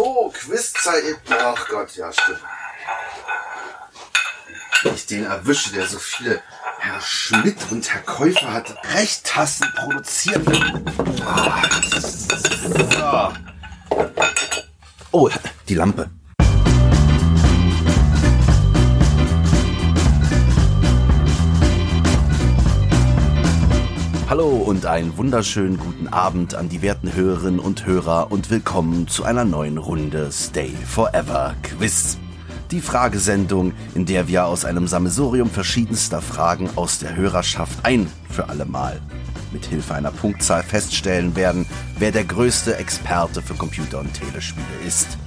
So, Quizzeit. Ach Gott, ja, stimmt. Wenn ich den erwische, der so viele Herr Schmidt und Herr Käufer hat Rechttassen produziert. Ah, so. Oh, die Lampe. Hallo und einen wunderschönen guten Abend an die werten Hörerinnen und Hörer und willkommen zu einer neuen Runde Stay Forever Quiz. Die Fragesendung, in der wir aus einem Sammelsurium verschiedenster Fragen aus der Hörerschaft ein für alle Mal mit Hilfe einer Punktzahl feststellen werden, wer der größte Experte für Computer- und Telespiele ist.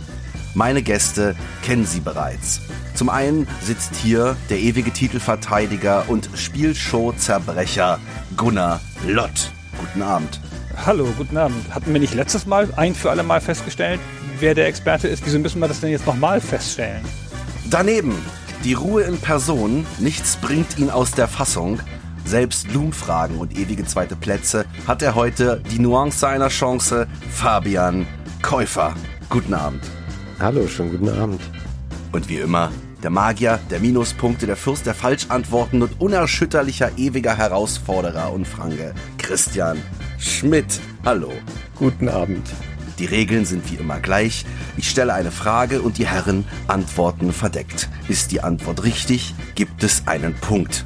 Meine Gäste kennen Sie bereits. Zum einen sitzt hier der ewige Titelverteidiger und Spielshow-Zerbrecher Gunnar Lott. Guten Abend. Hallo, guten Abend. Hatten wir nicht letztes Mal ein für alle Mal festgestellt, wer der Experte ist? Wieso müssen wir das denn jetzt nochmal feststellen? Daneben die Ruhe in Person, nichts bringt ihn aus der Fassung. Selbst Loom-Fragen und ewige zweite Plätze hat er heute die Nuance einer Chance. Fabian Käufer. Guten Abend. Hallo, schönen guten Abend. Und wie immer, der Magier, der Minuspunkte, der Fürst der Falschantworten und unerschütterlicher ewiger Herausforderer und Franke, Christian Schmidt. Hallo. Guten Abend. Die Regeln sind wie immer gleich. Ich stelle eine Frage und die Herren antworten verdeckt. Ist die Antwort richtig, gibt es einen Punkt.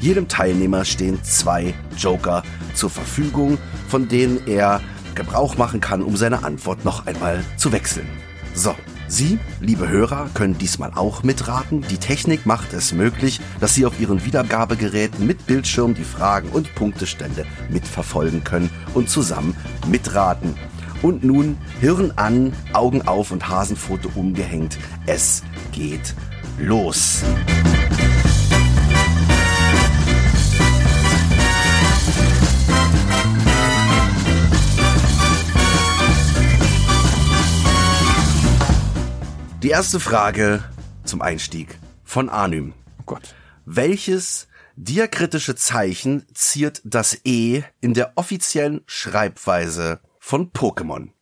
Jedem Teilnehmer stehen zwei Joker zur Verfügung, von denen er Gebrauch machen kann, um seine Antwort noch einmal zu wechseln. So, Sie, liebe Hörer, können diesmal auch mitraten. Die Technik macht es möglich, dass Sie auf Ihren Wiedergabegeräten mit Bildschirm die Fragen und Punktestände mitverfolgen können und zusammen mitraten. Und nun Hirn an, Augen auf und Hasenfoto umgehängt. Es geht los. Die erste Frage zum Einstieg von Anym. Oh Gott. Welches diakritische Zeichen ziert das E in der offiziellen Schreibweise von Pokémon?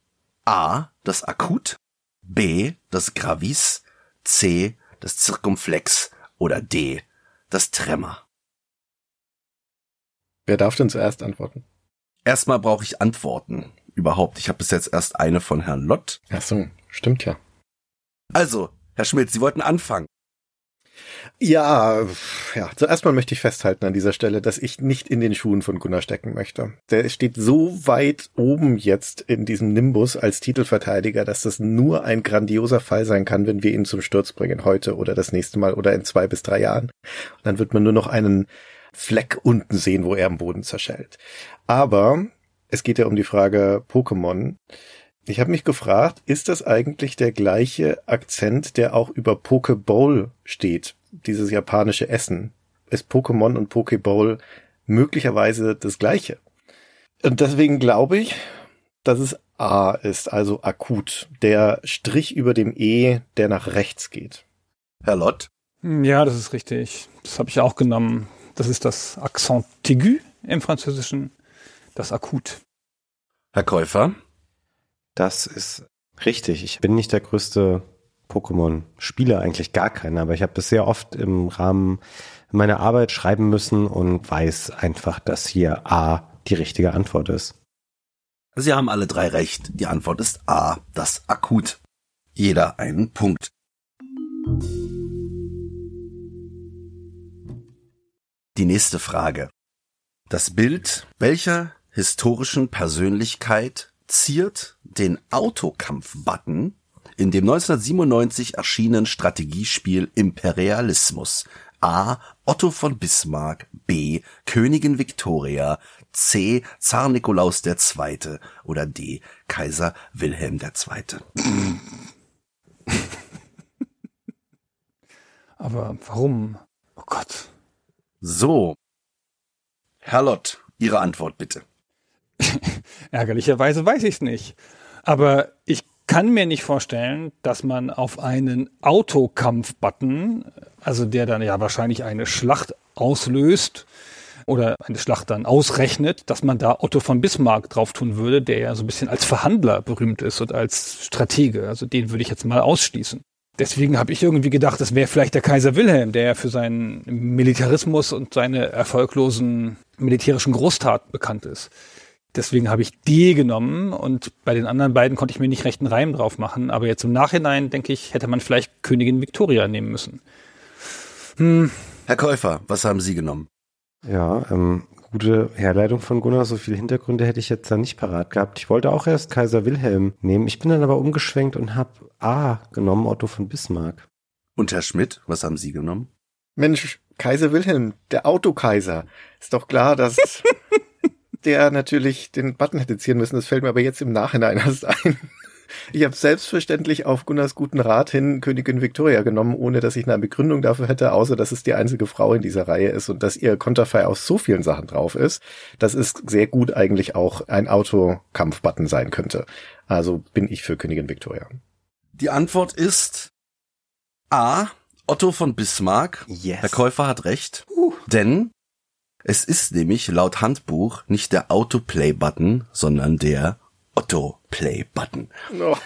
A. Das Akut, B. Das Gravis, C. Das Zirkumflex oder D. Das Tremor. Wer darf denn zuerst antworten? Erstmal brauche ich Antworten. Überhaupt. Ich habe bis jetzt erst eine von Herrn Lott. Ach so, stimmt ja. Also, Herr Schmidt, Sie wollten anfangen. Ja, ja, zuerst mal möchte ich festhalten an dieser Stelle, dass ich nicht in den Schuhen von Gunnar stecken möchte. Der steht so weit oben jetzt in diesem Nimbus als Titelverteidiger, dass das nur ein grandioser Fall sein kann, wenn wir ihn zum Sturz bringen, heute oder das nächste Mal oder in zwei bis drei Jahren. Und dann wird man nur noch einen Fleck unten sehen, wo er am Boden zerschellt. Aber es geht ja um die Frage Pokémon. Ich habe mich gefragt, ist das eigentlich der gleiche Akzent, der auch über Pokeball steht, dieses japanische Essen? Ist Pokémon und Pokeball möglicherweise das gleiche? Und deswegen glaube ich, dass es A ist, also akut, der Strich über dem E, der nach rechts geht. Herr Lott? Hm, Ja, das ist richtig. Das habe ich auch genommen. Das ist das Accent aigu im Französischen, das Akut. Herr Käufer? Das ist richtig. Ich bin nicht der größte Pokémon-Spieler, eigentlich gar keiner, aber ich habe das sehr oft im Rahmen meiner Arbeit schreiben müssen und weiß einfach, dass hier A die richtige Antwort ist. Sie haben alle drei recht. Die Antwort ist A, das Akut. Jeder einen Punkt. Die nächste Frage. Das Bild welcher historischen Persönlichkeit ziert den Autokampf-Button in dem 1997 erschienenen Strategiespiel Imperialismus? A. Otto von Bismarck, B. Königin Victoria, C. Zar Nikolaus II. oder D. Kaiser Wilhelm II. Aber warum? Oh Gott. So. Herr Lott, Ihre Antwort bitte. Ärgerlicherweise weiß ich es nicht. Aber ich kann mir nicht vorstellen, dass man auf einen Autokampf-Button, also der dann ja wahrscheinlich eine Schlacht auslöst, oder eine Schlacht dann ausrechnet, dass man da Otto von Bismarck drauf tun würde, der ja so ein bisschen als Verhandler berühmt ist und als Stratege. Also den würde ich jetzt mal ausschließen. Deswegen habe ich irgendwie gedacht, das wäre vielleicht der Kaiser Wilhelm, der ja für seinen Militarismus und seine erfolglosen militärischen Großtaten bekannt ist. Deswegen habe ich die genommen und bei den anderen beiden konnte ich mir nicht rechten Reim drauf machen. Aber jetzt im Nachhinein, denke ich, hätte man vielleicht Königin Victoria nehmen müssen. Hm. Herr Käufer, was haben Sie genommen? Ja, ähm, gute Herleitung von Gunnar. So viele Hintergründe hätte ich jetzt da nicht parat gehabt. Ich wollte auch erst Kaiser Wilhelm nehmen. Ich bin dann aber umgeschwenkt und habe A genommen, Otto von Bismarck. Und Herr Schmidt, was haben Sie genommen? Mensch, Kaiser Wilhelm, der Autokaiser. Ist doch klar, dass der natürlich den Button hätte ziehen müssen. Das fällt mir aber jetzt im Nachhinein erst ein. Ich habe selbstverständlich auf Gunnars guten Rat hin Königin Victoria genommen, ohne dass ich eine Begründung dafür hätte, außer dass es die einzige Frau in dieser Reihe ist und dass ihr Konterfei aus so vielen Sachen drauf ist, dass es sehr gut eigentlich auch ein Autokampfbutton sein könnte. Also bin ich für Königin Victoria. Die Antwort ist A. Otto von Bismarck. Yes. Herr Käufer hat recht. Uh. Denn es ist nämlich laut Handbuch nicht der Autoplay-Button, sondern der Otto-Play-Button.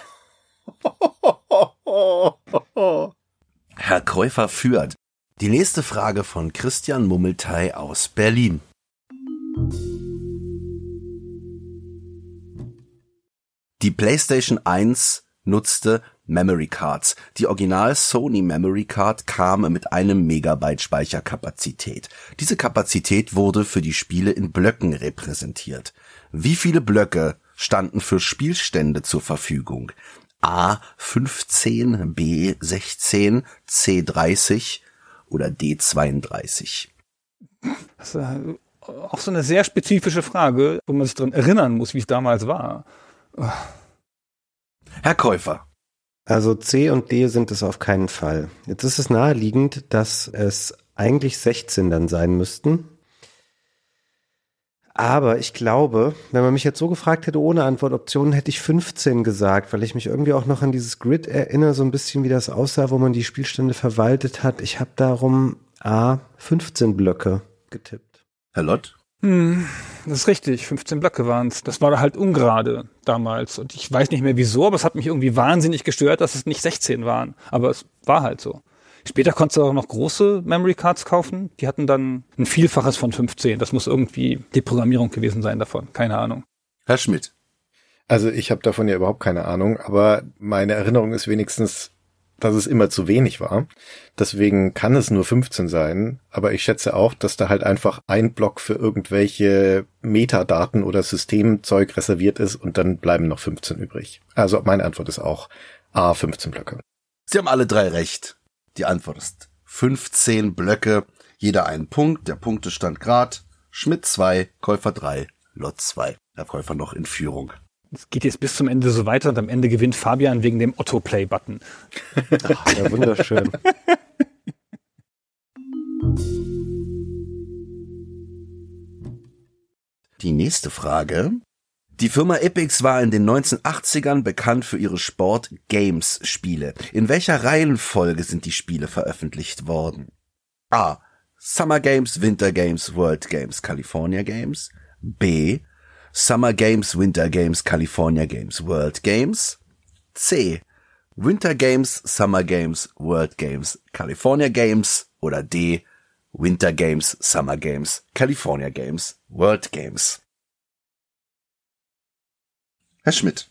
Herr Käufer führt. Die nächste Frage von Christian Mummeltei aus Berlin. Die PlayStation 1 nutzte Memory Cards. Die Original Sony Memory Card kam mit einem Megabyte Speicherkapazität. Diese Kapazität wurde für die Spiele in Blöcken repräsentiert. Wie viele Blöcke standen für Spielstände zur Verfügung? A 15, B 16, C 30 oder D 32? Das ist auch so eine sehr spezifische Frage, wo man sich dran erinnern muss, wie es damals war. Herr Käufer. Also C und D sind es auf keinen Fall. Jetzt ist es naheliegend, dass es eigentlich 16 dann sein müssten. Aber ich glaube, wenn man mich jetzt so gefragt hätte ohne Antwortoptionen, hätte ich 15 gesagt, weil ich mich irgendwie auch noch an dieses Grid erinnere, so ein bisschen wie das aussah, wo man die Spielstände verwaltet hat. Ich habe darum A 15 Blöcke getippt. Herr Lott? Hm, das ist richtig, 15 Blöcke waren es. Das war halt ungerade damals. Und ich weiß nicht mehr wieso, aber es hat mich irgendwie wahnsinnig gestört, dass es nicht 16 waren. Aber es war halt so. Später konntest du auch noch große Memory Cards kaufen. Die hatten dann ein Vielfaches von 15. Das muss irgendwie die Programmierung gewesen sein davon. Keine Ahnung. Herr Schmidt. Also ich habe davon ja überhaupt keine Ahnung, aber meine Erinnerung ist wenigstens, dass es immer zu wenig war. Deswegen kann es nur 15 sein, aber ich schätze auch, dass da halt einfach ein Block für irgendwelche Metadaten oder Systemzeug reserviert ist und dann bleiben noch 15 übrig. Also meine Antwort ist auch A, 15 Blöcke. Sie haben alle drei recht. Die Antwort ist 15 Blöcke, jeder einen Punkt, der Punktestand grad. Schmidt 2, Käufer 3, Lot 2. Der Käufer noch in Führung. Es geht jetzt bis zum Ende so weiter und am Ende gewinnt Fabian wegen dem Otto-Play-Button. Ja, wunderschön. Die nächste Frage. Die Firma Epix war in den 1980ern bekannt für ihre Sport-Games-Spiele. In welcher Reihenfolge sind die Spiele veröffentlicht worden? A. Summer Games, Winter Games, World Games, California Games. B. Summer Games, Winter Games, California Games, World Games. C. Winter Games, Summer Games, World Games, California Games. Oder D. Winter Games, Summer Games, California Games, World Games. Herr Schmidt.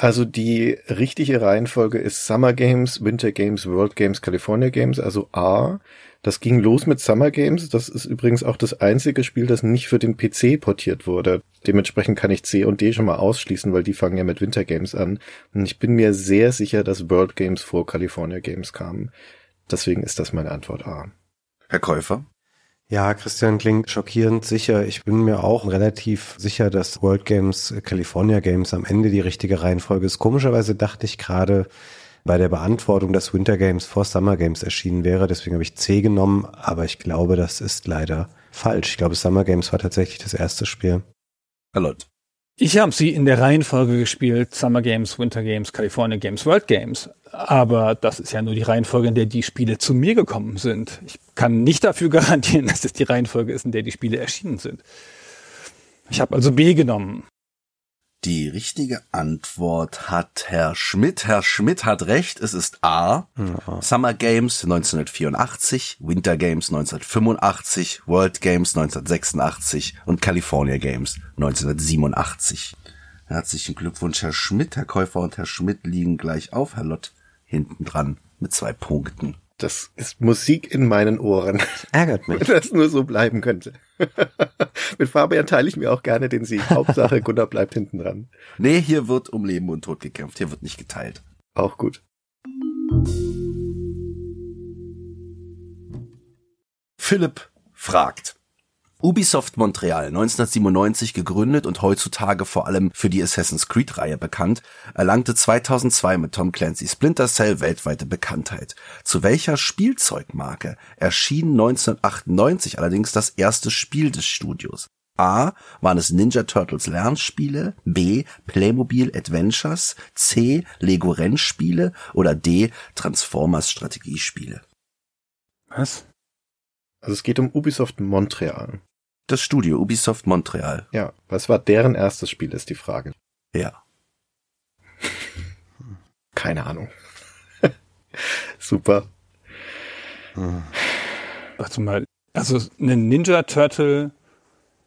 Also die richtige Reihenfolge ist Summer Games, Winter Games, World Games, California Games, also A. Das ging los mit Summer Games. Das ist übrigens auch das einzige Spiel, das nicht für den PC portiert wurde. Dementsprechend kann ich C und D schon mal ausschließen, weil die fangen ja mit Winter Games an. Und ich bin mir sehr sicher, dass World Games vor California Games kamen. Deswegen ist das meine Antwort A. Herr Käufer. Ja, Christian klingt schockierend sicher. Ich bin mir auch relativ sicher, dass World Games, California Games am Ende die richtige Reihenfolge ist. Komischerweise dachte ich gerade bei der Beantwortung, dass Winter Games vor Summer Games erschienen wäre. Deswegen habe ich C genommen, aber ich glaube, das ist leider falsch. Ich glaube, Summer Games war tatsächlich das erste Spiel. Herr Lott. Ich habe sie in der Reihenfolge gespielt, Summer Games, Winter Games, California Games, World Games. Aber das ist ja nur die Reihenfolge, in der die Spiele zu mir gekommen sind. Ich kann nicht dafür garantieren, dass es die Reihenfolge ist, in der die Spiele erschienen sind. Ich habe also B genommen. Die richtige Antwort hat Herr Schmidt. Herr Schmidt hat recht, es ist A. Ja. Summer Games 1984, Winter Games 1985, World Games 1986 und California Games 1987. Herzlichen Glückwunsch, Herr Schmidt. Herr Käufer und Herr Schmidt liegen gleich auf. Herr Lott hinten dran mit zwei Punkten. Das ist Musik in meinen Ohren. Ärgert mich. Wenn das nur so bleiben könnte. Mit Fabian teile ich mir auch gerne den Sieg. Hauptsache Gunnar bleibt hinten dran. Nee, hier wird um Leben und Tod gekämpft. Hier wird nicht geteilt. Auch gut. Philipp fragt. Ubisoft Montreal, 1997 gegründet und heutzutage vor allem für die Assassin's Creed-Reihe bekannt, erlangte 2002 mit Tom Clancy Splinter Cell weltweite Bekanntheit. Zu welcher Spielzeugmarke erschien 1998 allerdings das erste Spiel des Studios? A. Waren es Ninja Turtles Lernspiele? B. Playmobil Adventures? C. Lego Rennspiele? Oder D. Transformers Strategiespiele? Was? Also es geht um Ubisoft Montreal. Das Studio Ubisoft Montreal. Ja, was war deren erstes Spiel, ist die Frage. Ja. Keine Ahnung. Super. Warte mal. Also ein Ninja Turtle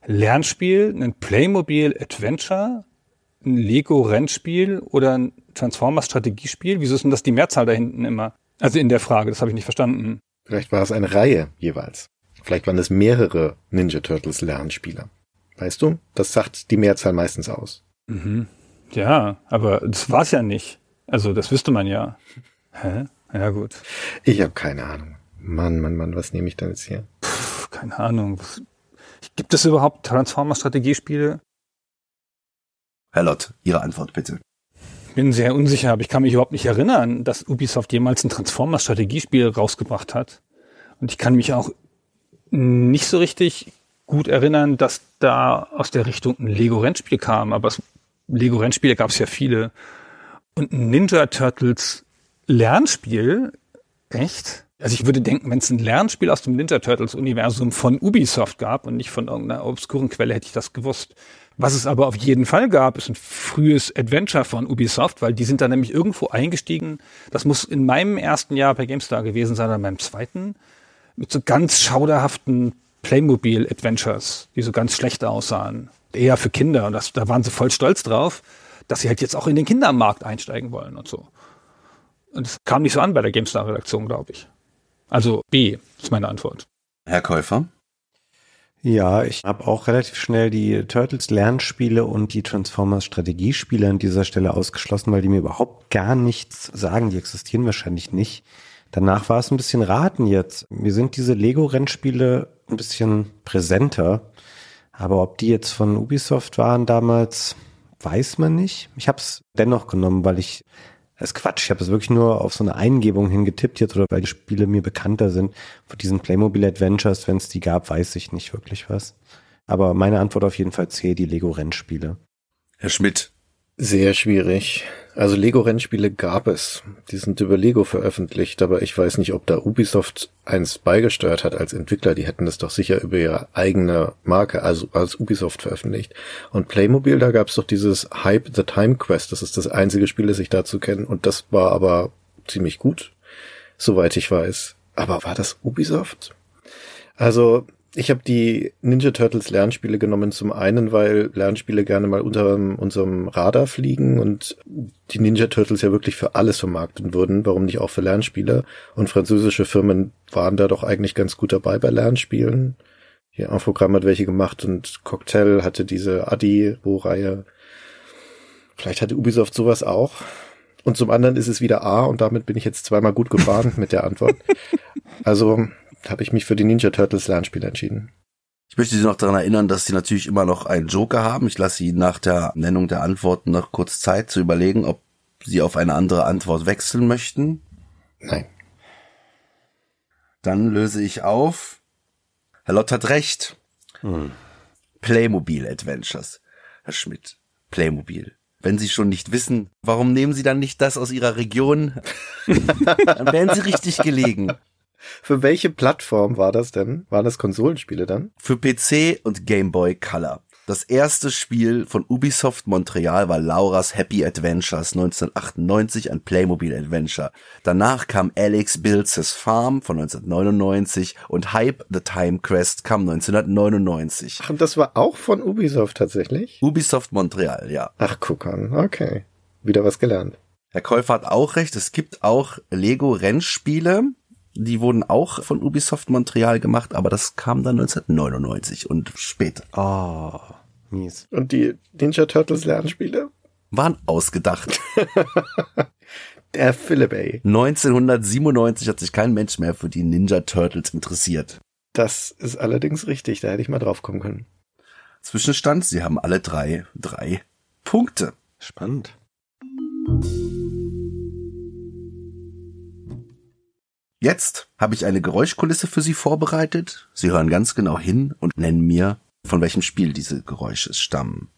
Lernspiel, ein Playmobil Adventure, ein Lego Rennspiel oder ein Transformers Strategiespiel? Wieso ist denn das die Mehrzahl da hinten immer? Also in der Frage, das habe ich nicht verstanden. Vielleicht war es eine Reihe jeweils. Vielleicht waren es mehrere Ninja Turtles Lernspieler. Weißt du? Das sagt die Mehrzahl meistens aus. Mhm. Ja, aber das war's ja nicht. Also das wüsste man ja. Hä? Ja gut. Ich habe keine Ahnung. Mann, Mann, Mann, was nehme ich denn jetzt hier? Puh, keine Ahnung. Gibt es überhaupt Transformer-Strategiespiele? Herr Lott, Ihre Antwort bitte. Bin sehr unsicher, aber ich kann mich überhaupt nicht erinnern, dass Ubisoft jemals ein Transformers-Strategiespiel rausgebracht hat. Und ich kann mich auch nicht so richtig gut erinnern, dass da aus der Richtung ein Lego-Rennspiel kam, aber Lego-Rennspiele gab es ja viele. Und ein Ninja Turtles Lernspiel, echt? Also ich würde denken, wenn es ein Lernspiel aus dem Ninja Turtles Universum von Ubisoft gab und nicht von irgendeiner obskuren Quelle, hätte ich das gewusst. Was es aber auf jeden Fall gab, ist ein frühes Adventure von Ubisoft, weil die sind da nämlich irgendwo eingestiegen. Das muss in meinem ersten Jahr bei GameStar gewesen sein, oder meinem zweiten mit so ganz schauderhaften Playmobil-Adventures, die so ganz schlecht aussahen. Eher für Kinder. Und das, da waren sie voll stolz drauf, dass sie halt jetzt auch in den Kindermarkt einsteigen wollen und so. Und es kam nicht so an bei der GameStar-Redaktion, glaube ich. Also B ist meine Antwort. Herr Käufer? Ja, ich habe auch relativ schnell die Turtles Lernspiele und die Transformers Strategiespiele an dieser Stelle ausgeschlossen, weil die mir überhaupt gar nichts sagen. Die existieren wahrscheinlich nicht. Danach war es ein bisschen raten jetzt. Mir sind diese Lego-Rennspiele ein bisschen präsenter. Aber ob die jetzt von Ubisoft waren damals, weiß man nicht. Ich habe es dennoch genommen, weil ich das ist Quatsch. Ich habe es wirklich nur auf so eine Eingebung hingetippt jetzt oder weil die Spiele mir bekannter sind. Von diesen Playmobil Adventures, wenn es die gab, weiß ich nicht wirklich was. Aber meine Antwort auf jeden Fall C, die Lego-Rennspiele. Herr Schmidt, sehr schwierig. Also Lego-Rennspiele gab es. Die sind über Lego veröffentlicht, aber ich weiß nicht, ob da Ubisoft eins beigesteuert hat als Entwickler. Die hätten das doch sicher über ihre eigene Marke, also als Ubisoft veröffentlicht. Und Playmobil, da gab es doch dieses Hype the Time Quest. Das ist das einzige Spiel, das ich dazu kenne. Und das war aber ziemlich gut, soweit ich weiß. Aber war das Ubisoft? Also ich habe die Ninja Turtles Lernspiele genommen, zum einen, weil Lernspiele gerne mal unter unserem Radar fliegen und die Ninja Turtles ja wirklich für alles vermarktet wurden, warum nicht auch für Lernspiele? Und französische Firmen waren da doch eigentlich ganz gut dabei bei Lernspielen. Hier Infogramm hat welche gemacht und Cocktail hatte diese Adi-Reihe. Vielleicht hatte Ubisoft sowas auch. Und zum anderen ist es wieder A und damit bin ich jetzt zweimal gut gefahren mit der Antwort. Also habe ich mich für die Ninja Turtles Lernspiele entschieden. Ich möchte Sie noch daran erinnern, dass Sie natürlich immer noch einen Joker haben. Ich lasse Sie nach der Nennung der Antworten noch kurz Zeit zu überlegen, ob Sie auf eine andere Antwort wechseln möchten. Nein. Dann löse ich auf. Herr Lott hat recht. Hm. Playmobil Adventures. Herr Schmidt. Playmobil. Wenn Sie schon nicht wissen, warum nehmen Sie dann nicht das aus Ihrer Region? dann wären Sie richtig gelegen. Für welche Plattform war das denn? Waren das Konsolenspiele dann? Für PC und Game Boy Color. Das erste Spiel von Ubisoft Montreal war Laura's Happy Adventures 1998, ein Playmobil Adventure. Danach kam Alex Builds His Farm von 1999 und Hype the Time Quest kam 1999. Ach, und das war auch von Ubisoft tatsächlich? Ubisoft Montreal, ja. Ach, guck an. Okay. Wieder was gelernt. Herr Käufer hat auch recht. Es gibt auch Lego Rennspiele. Die wurden auch von Ubisoft Montreal gemacht, aber das kam dann 1999 und später. Oh, mies. Und die Ninja Turtles Lernspiele? Waren ausgedacht. Der Philip, ey. 1997 hat sich kein Mensch mehr für die Ninja Turtles interessiert. Das ist allerdings richtig. Da hätte ich mal drauf kommen können. Zwischenstand, sie haben alle drei, drei Punkte. Spannend. Jetzt habe ich eine Geräuschkulisse für Sie vorbereitet. Sie hören ganz genau hin und nennen mir, von welchem Spiel diese Geräusche stammen.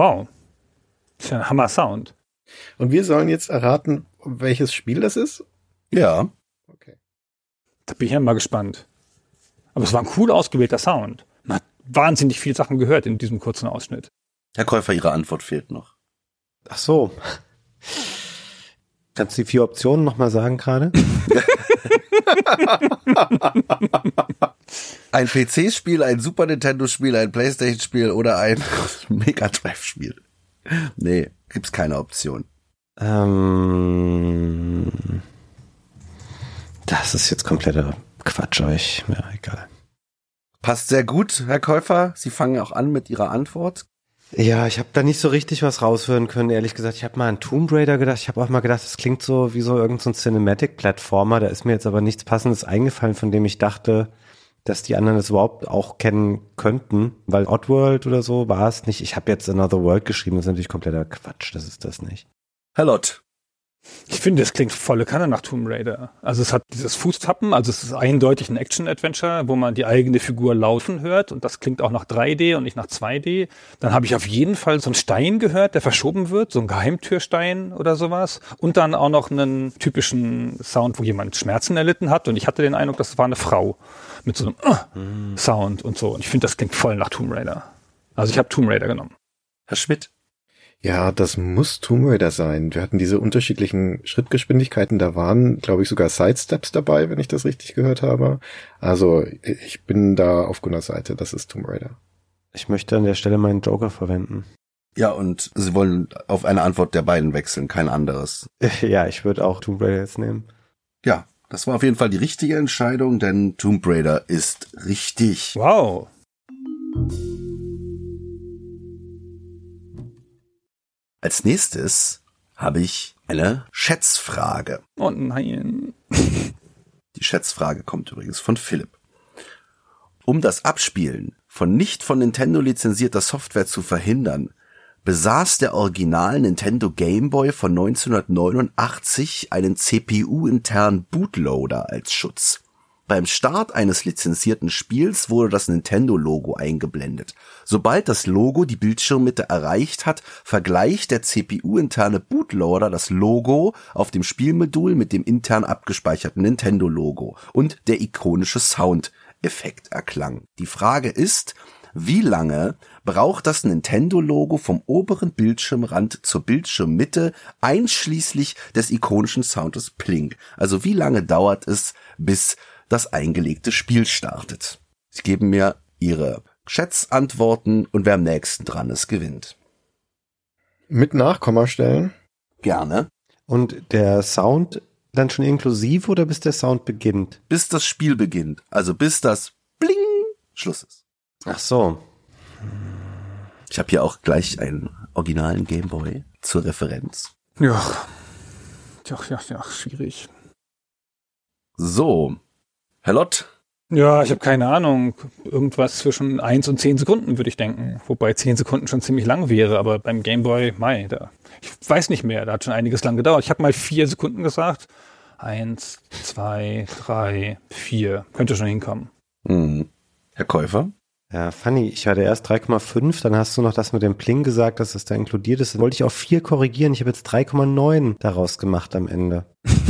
Wow. Das ist ja ein Hammer-Sound. Und wir sollen jetzt erraten, welches Spiel das ist? Ja, Okay. Da bin ich ja mal gespannt. Aber es war ein cool ausgewählter Sound. Man hat wahnsinnig viele Sachen gehört in diesem kurzen Ausschnitt. Herr Käufer, Ihre Antwort fehlt noch. Ach so. Kannst du die vier Optionen nochmal sagen gerade? Ein PC-Spiel, ein Super Nintendo-Spiel, ein Playstation-Spiel oder ein Mega Drive-Spiel. Nee, gibt's keine Option. ähm, das ist jetzt kompletter Quatsch euch. Ja, egal. Passt sehr gut, Herr Käufer. Sie fangen auch an mit Ihrer Antwort. Ja, ich habe da nicht so richtig was raushören können, ehrlich gesagt. Ich habe mal an Tomb Raider gedacht. Ich habe auch mal gedacht, das klingt so wie so irgendein so Cinematic-Plattformer. Da ist mir jetzt aber nichts Passendes eingefallen, von dem ich dachte, dass die anderen es überhaupt auch kennen könnten. Weil Oddworld oder so war es nicht. Ich habe jetzt Another World geschrieben. Das ist natürlich kompletter Quatsch. Das ist das nicht. Herr. Ich finde, es klingt volle Kanne nach Tomb Raider. Also es hat dieses Fußtappen, also es ist eindeutig ein Action-Adventure, wo man die eigene Figur laufen hört und das klingt auch nach 3D und nicht nach 2D. Dann habe ich auf jeden Fall so einen Stein gehört, der verschoben wird, so ein Geheimtürstein oder sowas. Und dann auch noch einen typischen Sound, wo jemand Schmerzen erlitten hat und ich hatte den Eindruck, das war eine Frau mit so einem äh Sound und so. Und ich finde, das klingt voll nach Tomb Raider. Also ich habe Tomb Raider genommen. Herr Schmidt. Ja, das muss Tomb Raider sein. Wir hatten diese unterschiedlichen Schrittgeschwindigkeiten. Da waren, glaube ich, sogar Sidesteps dabei, wenn ich das richtig gehört habe. Also ich bin da auf Gunnars Seite. Das ist Tomb Raider. Ich möchte an der Stelle meinen Joker verwenden. Ja, und Sie wollen auf eine Antwort der beiden wechseln, kein anderes. Ja, ich würde auch Tomb Raider jetzt nehmen. Ja, das war auf jeden Fall die richtige Entscheidung, denn Tomb Raider ist richtig. Wow. Als nächstes habe ich eine Schätzfrage. Oh nein. Die Schätzfrage kommt übrigens von Philipp. Um das Abspielen von nicht von Nintendo lizenzierter Software zu verhindern, besaß der Original Nintendo Game Boy von 1989 einen CPU-internen Bootloader als Schutz. Beim Start eines lizenzierten Spiels wurde das Nintendo-Logo eingeblendet. Sobald das Logo die Bildschirmmitte erreicht hat, vergleicht der CPU-interne Bootloader das Logo auf dem Spielmodul mit dem intern abgespeicherten Nintendo-Logo und der ikonische Sound-Effekt erklang. Die Frage ist, wie lange braucht das Nintendo-Logo vom oberen Bildschirmrand zur Bildschirmmitte einschließlich des ikonischen Soundes Plink? Also wie lange dauert es, bis das eingelegte Spiel startet? Sie geben mir ihre Schätzantworten und wer am nächsten dran ist, gewinnt. Mit Nachkommastellen? Gerne. Und der Sound dann schon inklusiv oder bis der Sound beginnt? Bis das Spiel beginnt. Also bis das Bling Schluss ist. Ach so. Ich habe hier auch gleich einen originalen Gameboy zur Referenz. Ja. Ja, ja, ja, schwierig. So. Herr Lott, Ja, ich habe keine Ahnung. Irgendwas zwischen eins und zehn Sekunden, würde ich denken. Wobei zehn Sekunden schon ziemlich lang wäre, aber beim Gameboy, Mai, da. Ich weiß nicht mehr, da hat schon einiges lang gedauert. Ich habe mal vier Sekunden gesagt. Eins, zwei, drei, vier. Könnte schon hinkommen. hm. Herr Käufer, Ja, funny. Ich hatte erst 3,5, dann hast du noch das mit dem Pling gesagt, dass es da inkludiert ist. Dann wollte ich auf 4 korrigieren. Ich habe jetzt 3,9 daraus gemacht am Ende.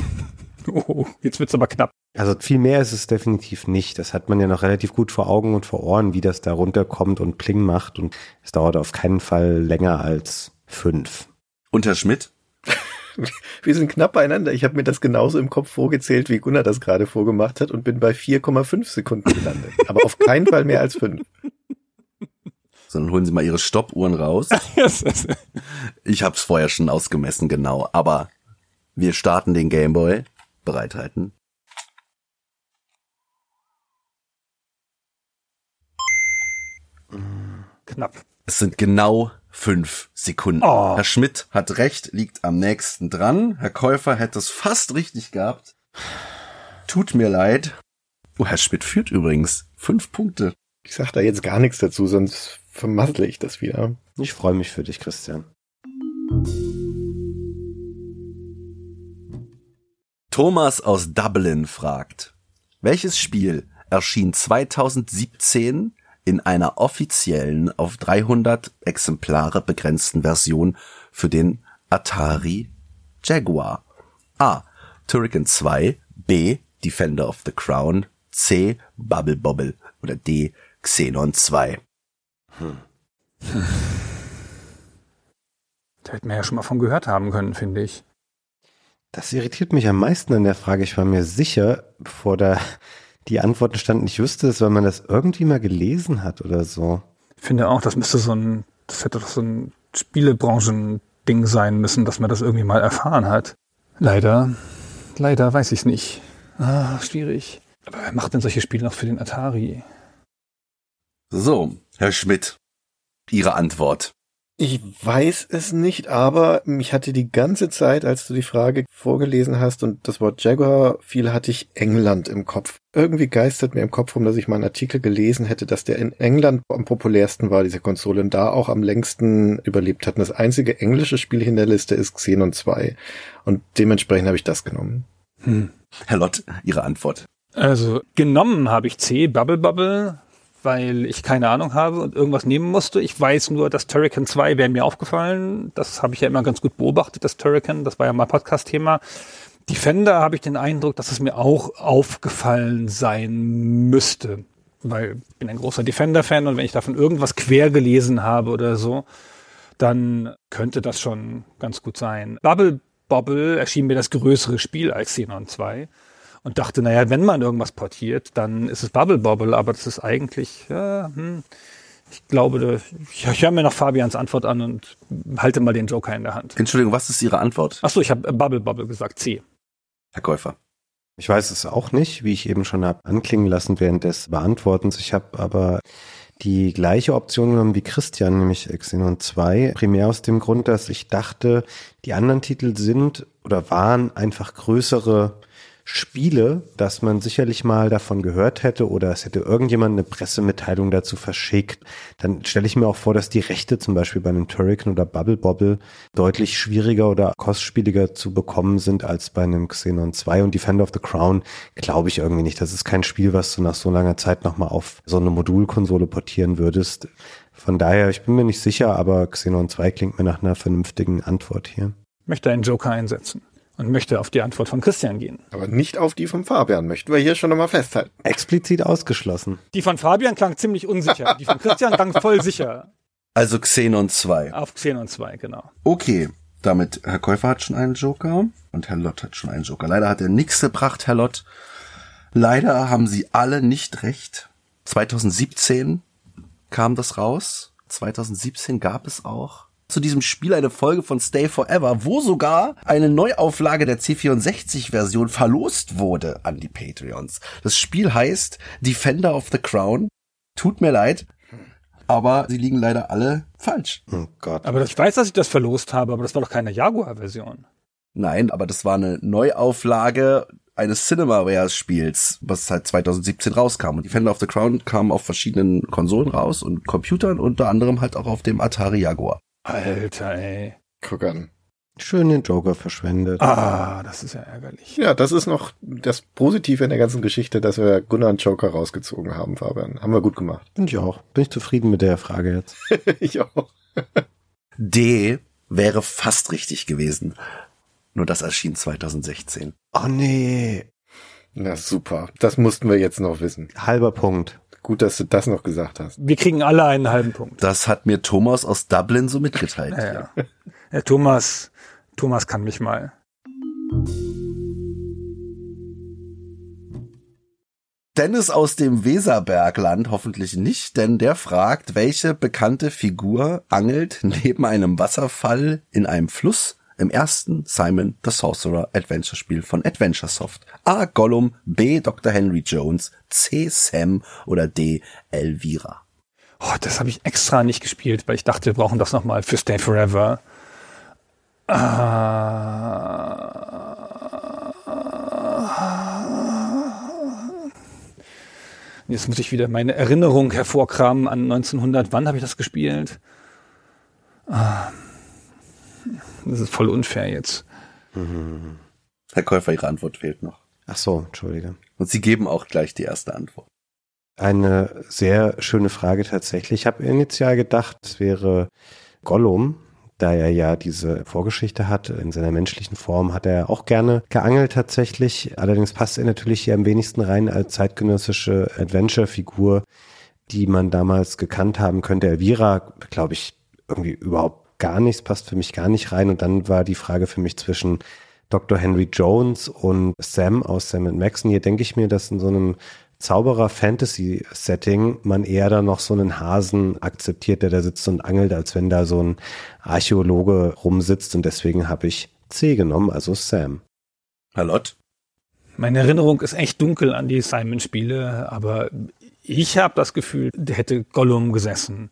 Oh, jetzt wird's aber knapp. Also viel mehr ist es definitiv nicht. Das hat man ja noch relativ gut vor Augen und vor Ohren, wie das da runterkommt und Pling macht. Und es dauert auf keinen Fall länger als 5. und Herr Schmidt. Wir sind knapp beieinander. Ich habe mir das genauso im Kopf vorgezählt, wie Gunnar das gerade vorgemacht hat und bin bei 4,5 Sekunden gelandet. Aber auf keinen Fall mehr als 5. So, dann holen Sie mal Ihre Stoppuhren raus. Ich hab's vorher schon ausgemessen, genau. Aber wir starten den Gameboy. Bereithalten. knapp. Es sind genau fünf Sekunden. Oh. Herr Schmidt hat recht, liegt am nächsten dran. Herr Käufer hätte es fast richtig gehabt. Tut mir leid. Oh, Herr Schmidt führt übrigens fünf Punkte. Ich sag da jetzt gar nichts dazu, sonst vermassle ich das wieder. Ich freue mich für dich, Christian. Thomas aus Dublin fragt, welches Spiel erschien 2017 in einer offiziellen auf 300 Exemplare begrenzten Version für den Atari Jaguar? A. Turrican 2, B. Defender of the Crown, C. Bubble Bobble oder D. Xenon 2. Da hätten wir ja schon mal von gehört haben können, finde ich. Das irritiert mich am meisten an der Frage. Ich war mir sicher, bevor da die Antworten standen, ich wüsste es, weil man das irgendwie mal gelesen hat oder so. Ich finde auch, das müsste so ein, das hätte doch so ein Spielebranchen-Ding sein müssen, dass man das irgendwie mal erfahren hat. Leider, leider weiß ich es nicht. Ah, schwierig. Aber wer macht denn solche Spiele noch für den Atari? So, Herr Schmidt, Ihre Antwort. Ich weiß es nicht, aber mich hatte die ganze Zeit, als du die Frage vorgelesen hast und das Wort Jaguar fiel, hatte ich England im Kopf. Irgendwie geistert mir im Kopf rum, dass ich mal einen Artikel gelesen hätte, dass der in England am populärsten war, diese Konsole, und da auch am längsten überlebt hat. Und das einzige englische Spiel in der Liste ist Xenon 2. Und dementsprechend habe ich das genommen. Hm. Herr Lott, Ihre Antwort. Also genommen habe ich C, Bubble Bubble, weil ich keine Ahnung habe und irgendwas nehmen musste. Ich weiß nur, dass Turrican 2 wäre mir aufgefallen. Das habe ich ja immer ganz gut beobachtet, das Turrican. Das war ja mal Podcast-Thema. Defender habe ich den Eindruck, dass es mir auch aufgefallen sein müsste. Weil ich bin ein großer Defender-Fan und wenn ich davon irgendwas quer gelesen habe oder so, dann könnte das schon ganz gut sein. Bubble Bobble erschien mir das größere Spiel als Xenon 2 und dachte, naja, wenn man irgendwas portiert, dann ist es Bubble Bobble, aber das ist eigentlich, ja, hm, ich glaube, ich, ich höre mir noch Fabians Antwort an und halte mal den Joker in der Hand. Entschuldigung, was ist Ihre Antwort, Ach so, ich habe Bubble Bobble gesagt, C. Herr Käufer? Ich weiß es auch nicht, wie ich eben schon habe anklingen lassen während des Beantwortens. Ich habe aber die gleiche Option genommen wie Christian, nämlich Xenon 2. Primär aus dem Grund, dass ich dachte, die anderen Titel sind oder waren einfach größere Spiele, dass man sicherlich mal davon gehört hätte oder es hätte irgendjemand eine Pressemitteilung dazu verschickt. Dann stelle ich mir auch vor, dass die Rechte zum Beispiel bei einem Turrican oder Bubble Bobble deutlich schwieriger oder kostspieliger zu bekommen sind als bei einem Xenon 2 und Defender of the Crown glaube ich irgendwie nicht. Das ist kein Spiel, was du nach so langer Zeit nochmal auf so eine Modulkonsole portieren würdest. Von daher, ich bin mir nicht sicher, aber Xenon 2 klingt mir nach einer vernünftigen Antwort hier. Ich möchte einen Joker einsetzen und möchte auf die Antwort von Christian gehen. Aber nicht auf die vom Fabian, möchten wir hier schon nochmal festhalten. Explizit ausgeschlossen. Die von Fabian klang ziemlich unsicher. Die von Christian klang voll sicher. Also Xenon 2. Auf Xenon 2, genau. Okay, damit Herr Käufer hat schon einen Joker und Herr Lott hat schon einen Joker. Leider hat er nichts gebracht, Herr Lott. Leider haben Sie alle nicht recht. 2017 kam das raus. 2017 gab es auch zu diesem Spiel eine Folge von Stay Forever, wo sogar eine Neuauflage der C64-Version verlost wurde an die Patreons. Das Spiel heißt Defender of the Crown. Tut mir leid, aber sie liegen leider alle falsch. Oh Gott. Aber ich weiß, dass ich das verlost habe, aber das war doch keine Jaguar-Version. Nein, aber das war eine Neuauflage eines Cinemaware-Spiels, was halt 2017 rauskam. Und Defender of the Crown kam auf verschiedenen Konsolen raus und Computern, unter anderem halt auch auf dem Atari Jaguar. Alter, ey. Guck an. Schön den Joker verschwendet. Ah, das ist ja ärgerlich. Ja, das ist noch das Positive in der ganzen Geschichte, dass wir Gunnar und Joker rausgezogen haben, Fabian. Haben wir gut gemacht. Bin ich auch. Bin ich zufrieden mit der Frage jetzt. ich auch. D wäre fast richtig gewesen. Nur das erschien 2016. Oh nee. Na super. Das mussten wir jetzt noch wissen. Halber Punkt. Gut, dass du das noch gesagt hast. Wir kriegen alle einen halben Punkt. Das hat mir Thomas aus Dublin so mitgeteilt. Ja, ja. ja Thomas, Thomas kann mich mal. Dennis aus dem Weserbergland hoffentlich nicht, denn der fragt, welche bekannte Figur angelt neben einem Wasserfall in einem Fluss im ersten Simon the Sorcerer Adventure Spiel von Adventure Soft. A. Gollum, B. Dr. Henry Jones, C. Sam oder D. Elvira. Oh, das habe ich extra nicht gespielt, weil ich dachte, wir brauchen das nochmal für Stay Forever. Jetzt muss ich wieder meine Erinnerung hervorkramen an 1900. Wann habe ich das gespielt? Das ist voll unfair jetzt. Herr Käufer, Ihre Antwort fehlt noch. Ach so, entschuldige. Und Sie geben auch gleich die erste Antwort. Eine sehr schöne Frage tatsächlich. Ich habe initial gedacht, es wäre Gollum, da er ja diese Vorgeschichte hat. In seiner menschlichen Form hat er auch gerne geangelt tatsächlich. Allerdings passt er natürlich hier am wenigsten rein als zeitgenössische Adventure-Figur, die man damals gekannt haben könnte. Elvira, glaube ich, irgendwie überhaupt gar nichts, passt für mich gar nicht rein. Und dann war die Frage für mich zwischen Dr. Henry Jones und Sam aus Sam Max. Und hier denke ich mir, dass in so einem Zauberer-Fantasy-Setting man eher da noch so einen Hasen akzeptiert, der da sitzt und angelt, als wenn da so ein Archäologe rumsitzt. Und deswegen habe ich C genommen, also Sam. Lott? Meine Erinnerung ist echt dunkel an die Simon-Spiele, aber ich habe das Gefühl, der hätte Gollum gesessen.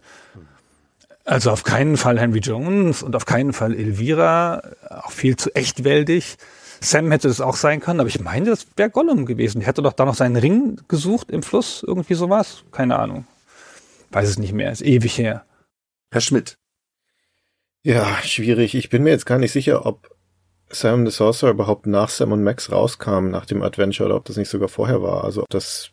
Also auf keinen Fall Henry Jones und auf keinen Fall Elvira, auch viel zu echtwältig. Sam hätte es auch sein können, aber ich meine, das wäre Gollum gewesen. Der hätte doch da noch seinen Ring gesucht im Fluss, irgendwie sowas. Keine Ahnung. Weiß es nicht mehr, ist ewig her. Herr Schmidt. Ja, schwierig. Ich bin mir jetzt gar nicht sicher, ob Sam the Sorcerer überhaupt nach Sam und Max rauskam, nach dem Adventure, oder ob das nicht sogar vorher war. Also das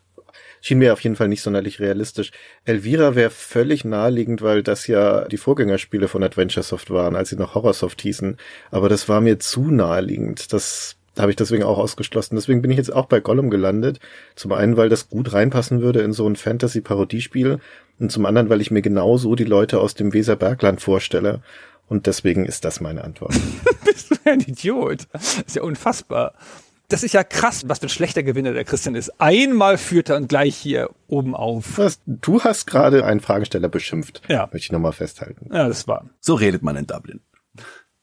schien mir auf jeden Fall nicht sonderlich realistisch. Elvira wäre völlig naheliegend, weil das ja die Vorgängerspiele von Adventure Soft waren, als sie noch Horrorsoft hießen. Aber das war mir zu naheliegend. Das habe ich deswegen auch ausgeschlossen. Deswegen bin ich jetzt auch bei Gollum gelandet. Zum einen, weil das gut reinpassen würde in so ein Fantasy-Parodiespiel und zum anderen, weil ich mir genau so die Leute aus dem Weserbergland vorstelle. Und deswegen ist das meine Antwort. Bist du ein Idiot? Das ist ja unfassbar. Das ist ja krass, was für ein schlechter Gewinner der Christian ist. Einmal führt er und gleich hier oben auf. Was, du hast gerade einen Fragesteller beschimpft. Ja. Möchte ich nochmal festhalten. Ja, das war. So redet man in Dublin.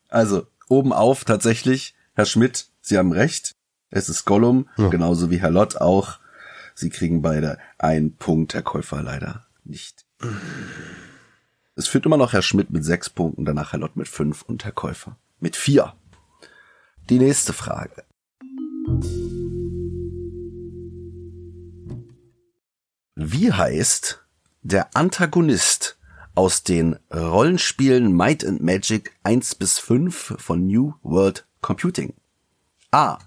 Also, oben auf tatsächlich, Herr Schmidt, Sie haben recht. Es ist Gollum, Ja. genauso wie Herr Lott auch. Sie kriegen beide einen Punkt, Herr Käufer leider nicht. Es führt immer noch Herr Schmidt mit sechs Punkten, danach Herr Lott mit fünf und Herr Käufer mit vier. Die nächste Frage. Wie heißt der Antagonist aus den Rollenspielen Might and Magic 1 bis 5 von New World Computing? A.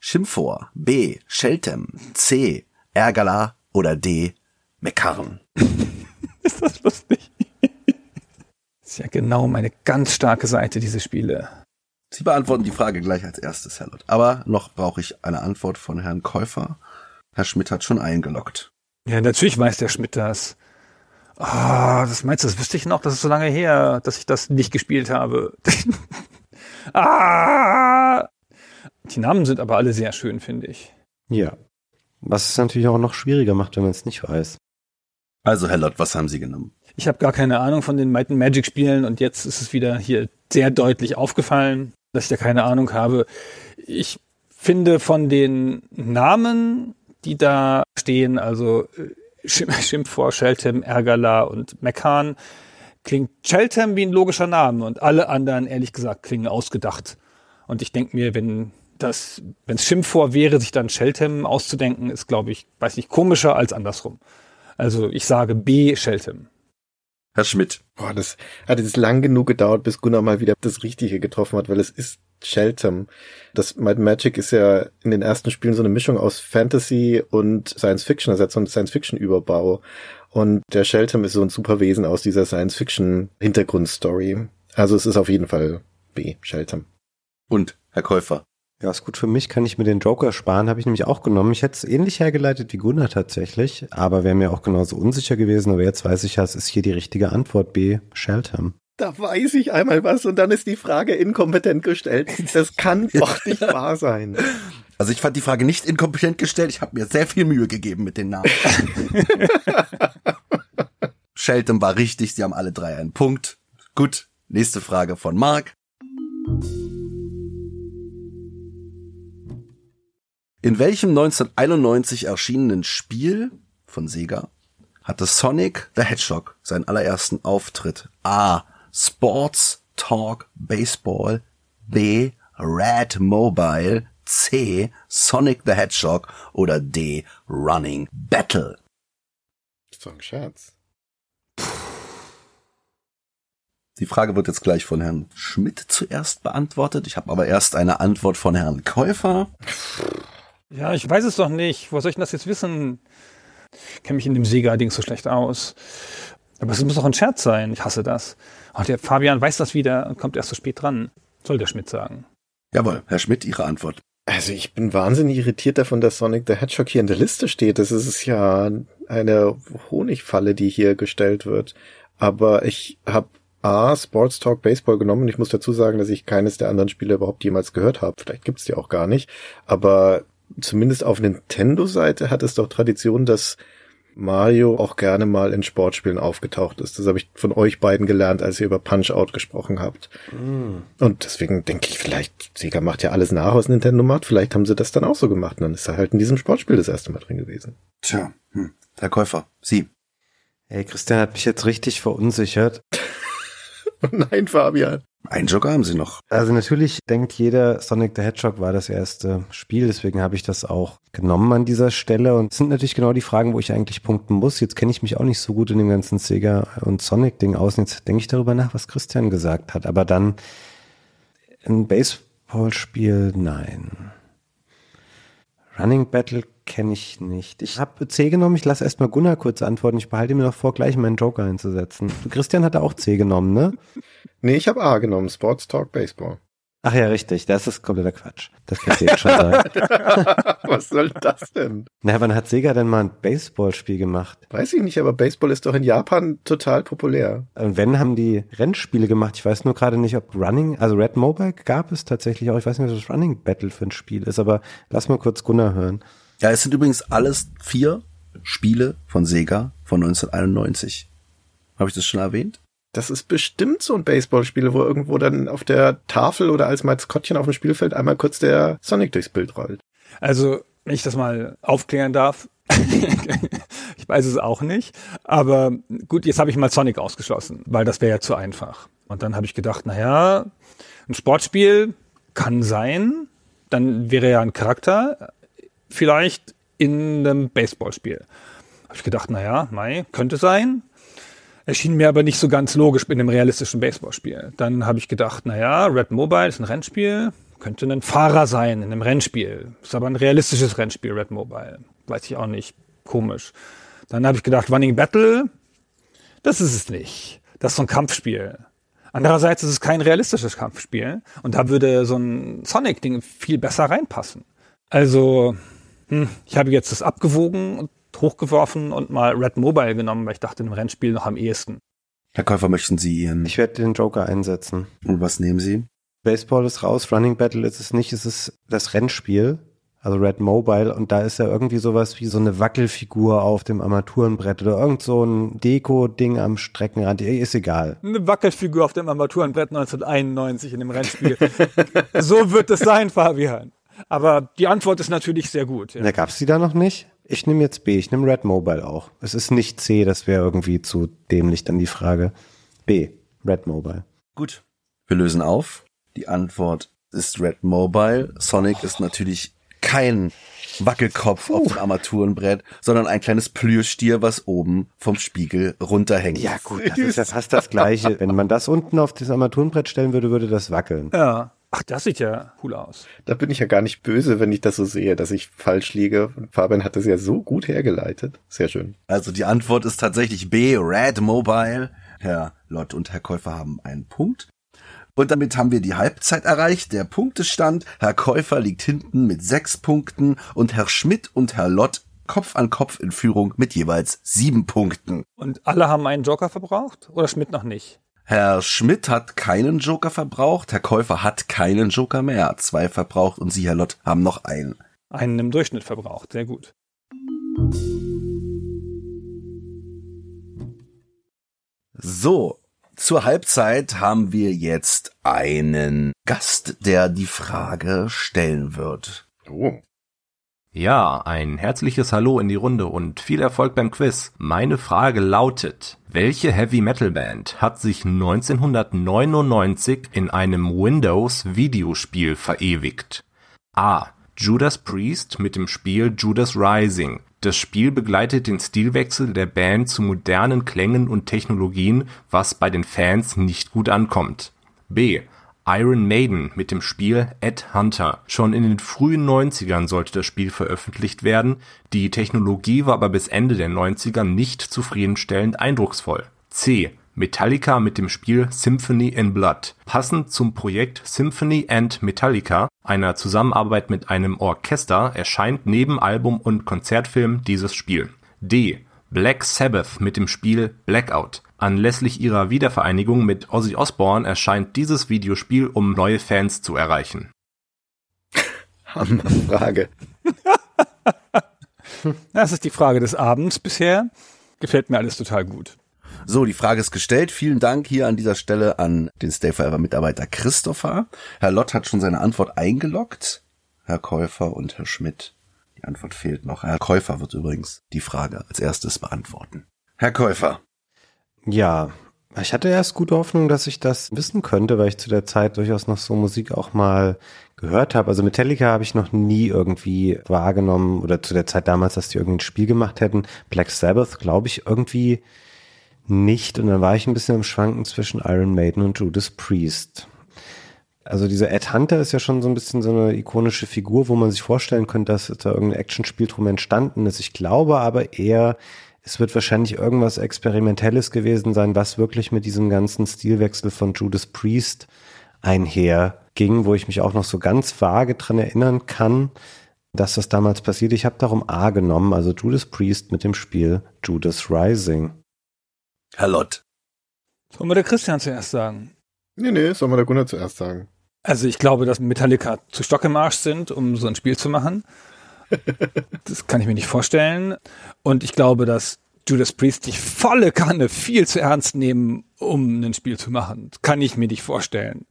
Schimfor, B. Sheltem, C. Ergala oder D. Mekarn. Ist das lustig? ist ja genau meine ganz starke Seite, diese Spiele. Sie beantworten die Frage gleich als erstes, Herr Lott. Aber noch brauche ich eine Antwort von Herrn Käufer. Herr Schmidt hat schon eingeloggt. Ja, natürlich weiß der Schmidt das. Ah, das meinst du, das wüsste ich noch? Das ist so lange her, dass ich das nicht gespielt habe. ah! Die Namen sind aber alle sehr schön, finde ich. Ja. Was es natürlich auch noch schwieriger macht, wenn man es nicht weiß. Also, Herr Lott, was haben Sie genommen? Ich habe gar keine Ahnung von den Might and Magic Spielen und jetzt ist es wieder hier sehr deutlich aufgefallen, dass ich da keine Ahnung habe. Ich finde von den Namen, die da stehen, also äh, Schim Schimpfor, Sheltem, Ergala und Mekan, klingt Sheltem wie ein logischer Name und alle anderen, ehrlich gesagt, klingen ausgedacht. Und ich denke mir, wenn das, wenn es Schimpfvor wäre, sich dann Sheltem auszudenken, ist, glaube ich, weiß nicht, komischer als andersrum. Also ich sage B, Sheltem. Herr Schmidt. Boah, das hat jetzt lang genug gedauert, bis Gunnar mal wieder das Richtige getroffen hat, weil es ist Sheltem. Das Might Magic ist ja in den ersten Spielen so eine Mischung aus Fantasy und Science Fiction, also so einen Science Fiction Überbau. Und der Sheltem ist so ein super Wesen aus dieser Science Fiction Hintergrundstory. Also es ist auf jeden Fall B, Sheltem. Und Herr Käufer. Ja, ist gut für mich, kann ich mir den Joker sparen, habe ich nämlich auch genommen. Ich hätte es ähnlich hergeleitet wie Gunnar tatsächlich, aber wäre mir auch genauso unsicher gewesen. Aber jetzt weiß ich ja, es ist hier die richtige Antwort B, Sheltham. Da weiß ich einmal was und dann ist die Frage inkompetent gestellt. Das kann doch nicht wahr sein. Also ich fand die Frage nicht inkompetent gestellt. Ich habe mir sehr viel Mühe gegeben mit den Namen. Shelton war richtig. Sie haben alle drei einen Punkt. Gut. Nächste Frage von Mark. In welchem 1991 erschienenen Spiel von Sega hatte Sonic the Hedgehog seinen allerersten Auftritt? A. Sports Talk Baseball. B. Red Mobile. C. Sonic the Hedgehog. Oder D. Running Battle. So ein Scherz. Die Frage wird jetzt gleich von Herrn Schmidt zuerst beantwortet. Ich habe aber erst eine Antwort von Herrn Käufer. Ja, ich weiß es doch nicht. Wo soll ich denn das jetzt wissen? Ich kenne mich in dem Sega-Ding so schlecht aus. Aber es muss doch ein Scherz sein. Ich hasse das. Und der Fabian weiß das wieder und kommt erst so spät dran. Soll der Schmidt sagen. Jawohl, Herr Schmidt, Ihre Antwort. Also ich bin wahnsinnig irritiert davon, dass Sonic the Hedgehog hier in der Liste steht. Das ist ja eine Honigfalle, die hier gestellt wird. Aber ich habe A, Sports Talk Baseball genommen und ich muss dazu sagen, dass ich keines der anderen Spiele überhaupt jemals gehört habe. Vielleicht gibt's die auch gar nicht. Aber zumindest auf Nintendo-Seite hat es doch Tradition, dass Mario auch gerne mal in Sportspielen aufgetaucht ist. Das habe ich von euch beiden gelernt, als ihr über Punch-Out gesprochen habt. Mm. Und deswegen denke ich, vielleicht, Sega macht ja alles nach, was Nintendo macht. Vielleicht haben sie das dann auch so gemacht. Und dann ist er halt in diesem Sportspiel das erste Mal drin gewesen. Tja, hm. Herr Käufer, Sie. Hey, Christian hat mich jetzt richtig verunsichert. Nein, Fabian. Ein Joker haben Sie noch. Also natürlich denkt jeder, Sonic the Hedgehog war das erste Spiel, deswegen habe ich das auch genommen an dieser Stelle. Und es sind natürlich genau die Fragen, wo ich eigentlich punkten muss. Jetzt kenne ich mich auch nicht so gut in dem ganzen Sega und Sonic-Ding aus. Und jetzt denke ich darüber nach, was Christian gesagt hat. Aber dann ein Baseballspiel, nein. Running Battle kenne ich nicht. Ich habe C genommen, ich lasse erstmal Gunnar kurz antworten. Ich behalte mir noch vor, gleich meinen Joker einzusetzen. Du, Christian hatte auch C genommen, ne? Nee, ich habe A genommen, Sports Talk Baseball. Ach ja, richtig, das ist kompletter Quatsch. Das kann ich jetzt schon sagen. Was soll das denn? Na, wann hat Sega denn mal ein Baseballspiel gemacht? Weiß ich nicht, aber Baseball ist doch in Japan total populär. Und wenn, haben die Rennspiele gemacht. Ich weiß nur gerade nicht, ob Running, also Red Mobile gab es tatsächlich auch. Ich weiß nicht, was das Running Battle für ein Spiel ist, aber lass mal kurz Gunnar hören. Ja, es sind übrigens alles vier Spiele von Sega von 1991. Habe ich das schon erwähnt? Das ist bestimmt so ein Baseballspiel, wo irgendwo dann auf der Tafel oder als Maskottchen auf dem Spielfeld einmal kurz der Sonic durchs Bild rollt. Also, wenn ich das mal aufklären darf. ich weiß es auch nicht. Aber gut, jetzt habe ich mal Sonic ausgeschlossen, weil das wäre ja zu einfach. Und dann habe ich gedacht, naja, ein Sportspiel kann sein. Dann wäre ja ein Charakter vielleicht in einem Baseballspiel. Habe ich gedacht, naja, Mai, könnte sein. Erschien mir aber nicht so ganz logisch in einem realistischen Baseballspiel. Dann habe ich gedacht, naja, Red Mobile ist ein Rennspiel, könnte ein Fahrer sein in einem Rennspiel. Ist aber ein realistisches Rennspiel, Red Mobile. Weiß ich auch nicht. Komisch. Dann habe ich gedacht, Running Battle, das ist es nicht. Das ist so ein Kampfspiel. Andererseits ist es kein realistisches Kampfspiel und da würde so ein Sonic-Ding viel besser reinpassen. Also, hm, ich habe jetzt das abgewogen und hochgeworfen und mal Red Mobile genommen, weil ich dachte, im Rennspiel noch am ehesten. Herr Käufer, möchten Sie Ihren... Ich werde den Joker einsetzen. Und was nehmen Sie? Baseball ist raus, Running Battle ist es nicht, es ist das Rennspiel, also Red Mobile, und da ist ja irgendwie sowas wie so eine Wackelfigur auf dem Armaturenbrett oder irgend so ein Deko-Ding am Streckenrand, ist egal. Eine Wackelfigur auf dem Armaturenbrett 1991 in dem Rennspiel. so wird es sein, Fabian. Aber die Antwort ist natürlich sehr gut. Ja. Da gab's die da noch nicht? Ich nehme jetzt B, ich nehme Red Mobile auch. Es ist nicht C, das wäre irgendwie zu dämlich dann die Frage. B, Red Mobile. Gut. Wir lösen auf. Die Antwort ist Red Mobile. Sonic ist natürlich kein Wackelkopf auf dem Armaturenbrett, sondern ein kleines Plüschtier, was oben vom Spiegel runterhängt. Ja gut, das ist ja fast das Gleiche. Wenn man das unten auf das Armaturenbrett stellen würde, würde das wackeln. Ja. Ach, das sieht ja cool aus. Da bin ich ja gar nicht böse, wenn ich das so sehe, dass ich falsch liege. Fabian hat das ja so gut hergeleitet. Sehr schön. Also die Antwort ist tatsächlich B, Red Mobile. Herr Lott und Herr Käufer haben einen Punkt. Und damit haben wir die Halbzeit erreicht. Der Punktestand. Herr Käufer liegt hinten mit sechs Punkten und Herr Schmidt und Herr Lott Kopf an Kopf in Führung mit jeweils sieben Punkten. Und alle haben einen Joker verbraucht oder Schmidt noch nicht? Herr Schmidt hat keinen Joker verbraucht, Herr Käufer hat keinen Joker mehr, hat zwei verbraucht und Sie, Herr Lott, haben noch einen. Einen im Durchschnitt verbraucht, sehr gut. So, zur Halbzeit haben wir jetzt einen Gast, der die Frage stellen wird. Oh. Ja, ein herzliches Hallo in die Runde und viel Erfolg beim Quiz. Meine Frage lautet, welche Heavy Metal Band hat sich 1999 in einem Windows Videospiel verewigt? A. Judas Priest mit dem Spiel Judas Rising. Das Spiel begleitet den Stilwechsel der Band zu modernen Klängen und Technologien, was bei den Fans nicht gut ankommt. B. Iron Maiden mit dem Spiel Ed Hunter. Schon in den frühen 90ern sollte das Spiel veröffentlicht werden, die Technologie war aber bis Ende der 90er nicht zufriedenstellend eindrucksvoll. C. Metallica mit dem Spiel Symphony in Blood. Passend zum Projekt Symphony and Metallica, einer Zusammenarbeit mit einem Orchester, erscheint neben Album und Konzertfilm dieses Spiel. D. Black Sabbath mit dem Spiel Blackout. Anlässlich ihrer Wiedervereinigung mit Ozzy Osbourne erscheint dieses Videospiel, um neue Fans zu erreichen. Hammerfrage. Das ist die Frage des Abends bisher. Gefällt mir alles total gut. So, die Frage ist gestellt. Vielen Dank hier an dieser Stelle an den Stay Forever Mitarbeiter Christopher. Herr Lott hat schon seine Antwort eingeloggt. Herr Käufer und Herr Schmidt. Die Antwort fehlt noch. Herr Käufer wird übrigens die Frage als erstes beantworten. Herr Käufer. Ja, ich hatte erst gute Hoffnung, dass ich das wissen könnte, weil ich zu der Zeit durchaus noch so Musik auch mal gehört habe. Also Metallica habe ich noch nie irgendwie wahrgenommen oder zu der Zeit damals, dass die irgendwie ein Spiel gemacht hätten. Black Sabbath glaube ich irgendwie nicht. Und dann war ich ein bisschen im Schwanken zwischen Iron Maiden und Judas Priest. Also dieser Ed Hunter ist ja schon so ein bisschen so eine ikonische Figur, wo man sich vorstellen könnte, dass da irgendein Actionspiel drum entstanden ist. Ich glaube aber eher, es wird wahrscheinlich irgendwas Experimentelles gewesen sein, was wirklich mit diesem ganzen Stilwechsel von Judas Priest einherging, wo ich mich auch noch so ganz vage dran erinnern kann, dass das damals passiert. Ich habe darum A genommen, also Judas Priest mit dem Spiel Judas Rising. Herr Lott. Sollen wir der Christian zuerst sagen? Nee, nee, soll mal der Gunnar zuerst sagen. Also ich glaube, dass Metallica zu Stock im Arsch sind, um so ein Spiel zu machen. Das kann ich mir nicht vorstellen. Und ich glaube, dass Judas Priest die volle Kanne viel zu ernst nehmen, um ein Spiel zu machen. Das kann ich mir nicht vorstellen.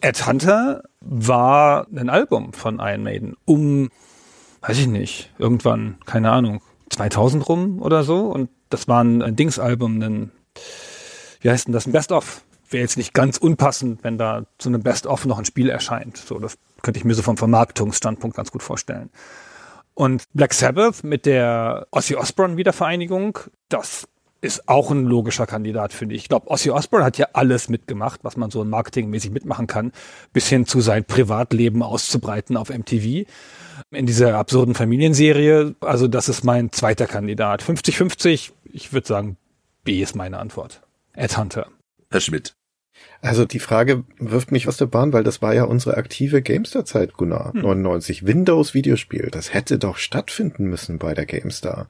Ed Hunter war ein Album von Iron Maiden um, weiß ich nicht, irgendwann, keine Ahnung, 2000 rum oder so. Und das war ein Dingsalbum, ein, wie heißt denn das, ein Best-of. Wäre jetzt nicht ganz unpassend, wenn da zu einem Best-of noch ein Spiel erscheint. So, das könnte ich mir so vom Vermarktungsstandpunkt ganz gut vorstellen. Und Black Sabbath mit der Ozzy Osbourne Wiedervereinigung, das ist auch ein logischer Kandidat, finde ich. Ich glaube, Ozzy Osbourne hat ja alles mitgemacht, was man so marketingmäßig mitmachen kann, bis hin zu sein Privatleben auszubreiten auf MTV. In dieser absurden Familienserie. Also das ist mein zweiter Kandidat. 50-50, ich würde sagen, B ist meine Antwort. Ed Hunter. Herr Schmidt. Also die Frage wirft mich aus der Bahn, weil das war ja unsere aktive Gamestar-Zeit, Gunnar. Hm. 99. Windows-Videospiel. Das hätte doch stattfinden müssen bei der Gamestar.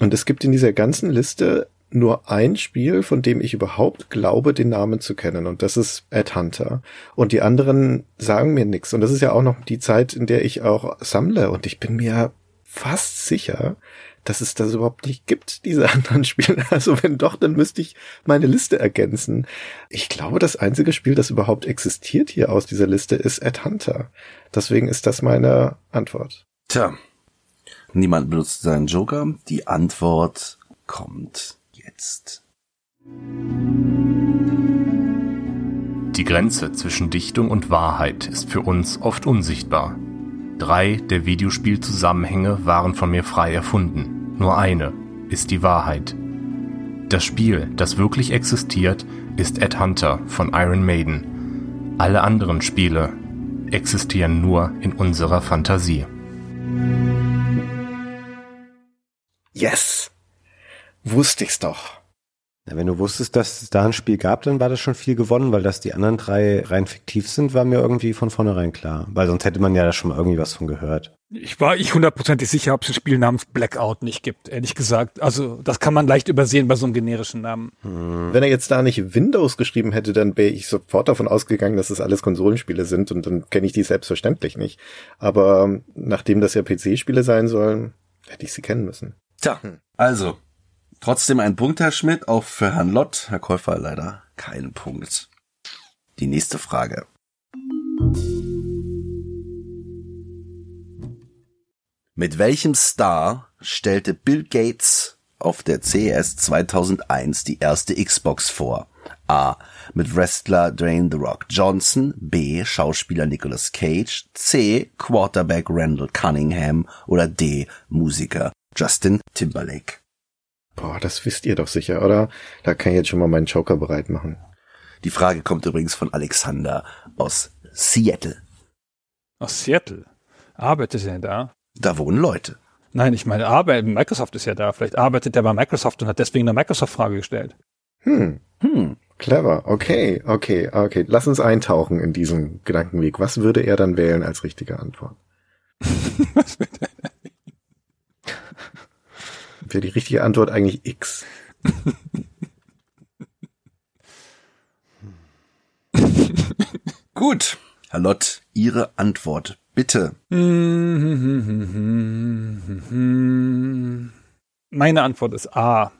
Und es gibt in dieser ganzen Liste nur ein Spiel, von dem ich überhaupt glaube, den Namen zu kennen. Und das ist Ed Hunter. Und die anderen sagen mir nichts. Und das ist ja auch noch die Zeit, in der ich auch sammle. Und ich bin mir fast sicher, dass es das überhaupt nicht gibt, diese anderen Spiele. Also wenn doch, dann müsste ich meine Liste ergänzen. Ich glaube, das einzige Spiel, das überhaupt existiert hier aus dieser Liste, ist Ed Hunter. Deswegen ist das meine Antwort. Tja, niemand benutzt seinen Joker. Die Antwort kommt jetzt. Die Grenze zwischen Dichtung und Wahrheit ist für uns oft unsichtbar. Drei der Videospielzusammenhänge waren von mir frei erfunden. Nur eine ist die Wahrheit. Das Spiel, das wirklich existiert, ist Ed Hunter von Iron Maiden. Alle anderen Spiele existieren nur in unserer Fantasie. Yes! Wusste ich's doch. Ja, wenn du wusstest, dass es da ein Spiel gab, dann war das schon viel gewonnen, weil dass die anderen drei rein fiktiv sind, war mir irgendwie von vornherein klar. Weil sonst hätte man ja da schon mal irgendwie was von gehört. Ich war ich hundertprozentig sicher, ob es ein Spiel namens Blackout nicht gibt, ehrlich gesagt. Also das kann man leicht übersehen bei so einem generischen Namen. Hm. Wenn er jetzt da nicht Windows geschrieben hätte, dann wäre ich sofort davon ausgegangen, dass es das alles Konsolenspiele sind und dann kenne ich die selbstverständlich nicht. Aber nachdem das ja PC-Spiele sein sollen, hätte ich sie kennen müssen. Tja, also Trotzdem ein Punkt, Herr Schmidt, auch für Herrn Lott. Herr Käufer leider keinen Punkt. Die nächste Frage. Mit welchem Star stellte Bill Gates auf der CES 2001 die erste Xbox vor? A. Mit Wrestler Dwayne The Rock Johnson, B. Schauspieler Nicolas Cage, C. Quarterback Randall Cunningham oder D. Musiker Justin Timberlake. Boah, das wisst ihr doch sicher, oder? Da kann ich jetzt schon mal meinen Joker bereit machen. Die Frage kommt übrigens von Alexander aus Seattle. Aus Seattle? Arbeitet er da? Da wohnen Leute. Nein, ich meine, Arbeit, Microsoft ist ja da. Vielleicht arbeitet er bei Microsoft und hat deswegen eine Microsoft-Frage gestellt. Hm. Hm. Clever. Okay, okay, okay. Lass uns eintauchen in diesen Gedankenweg. Was würde er dann wählen als richtige Antwort? Was würde er wäre die richtige Antwort eigentlich X. Gut. Herr Lott, Ihre Antwort, bitte. Meine Antwort ist A.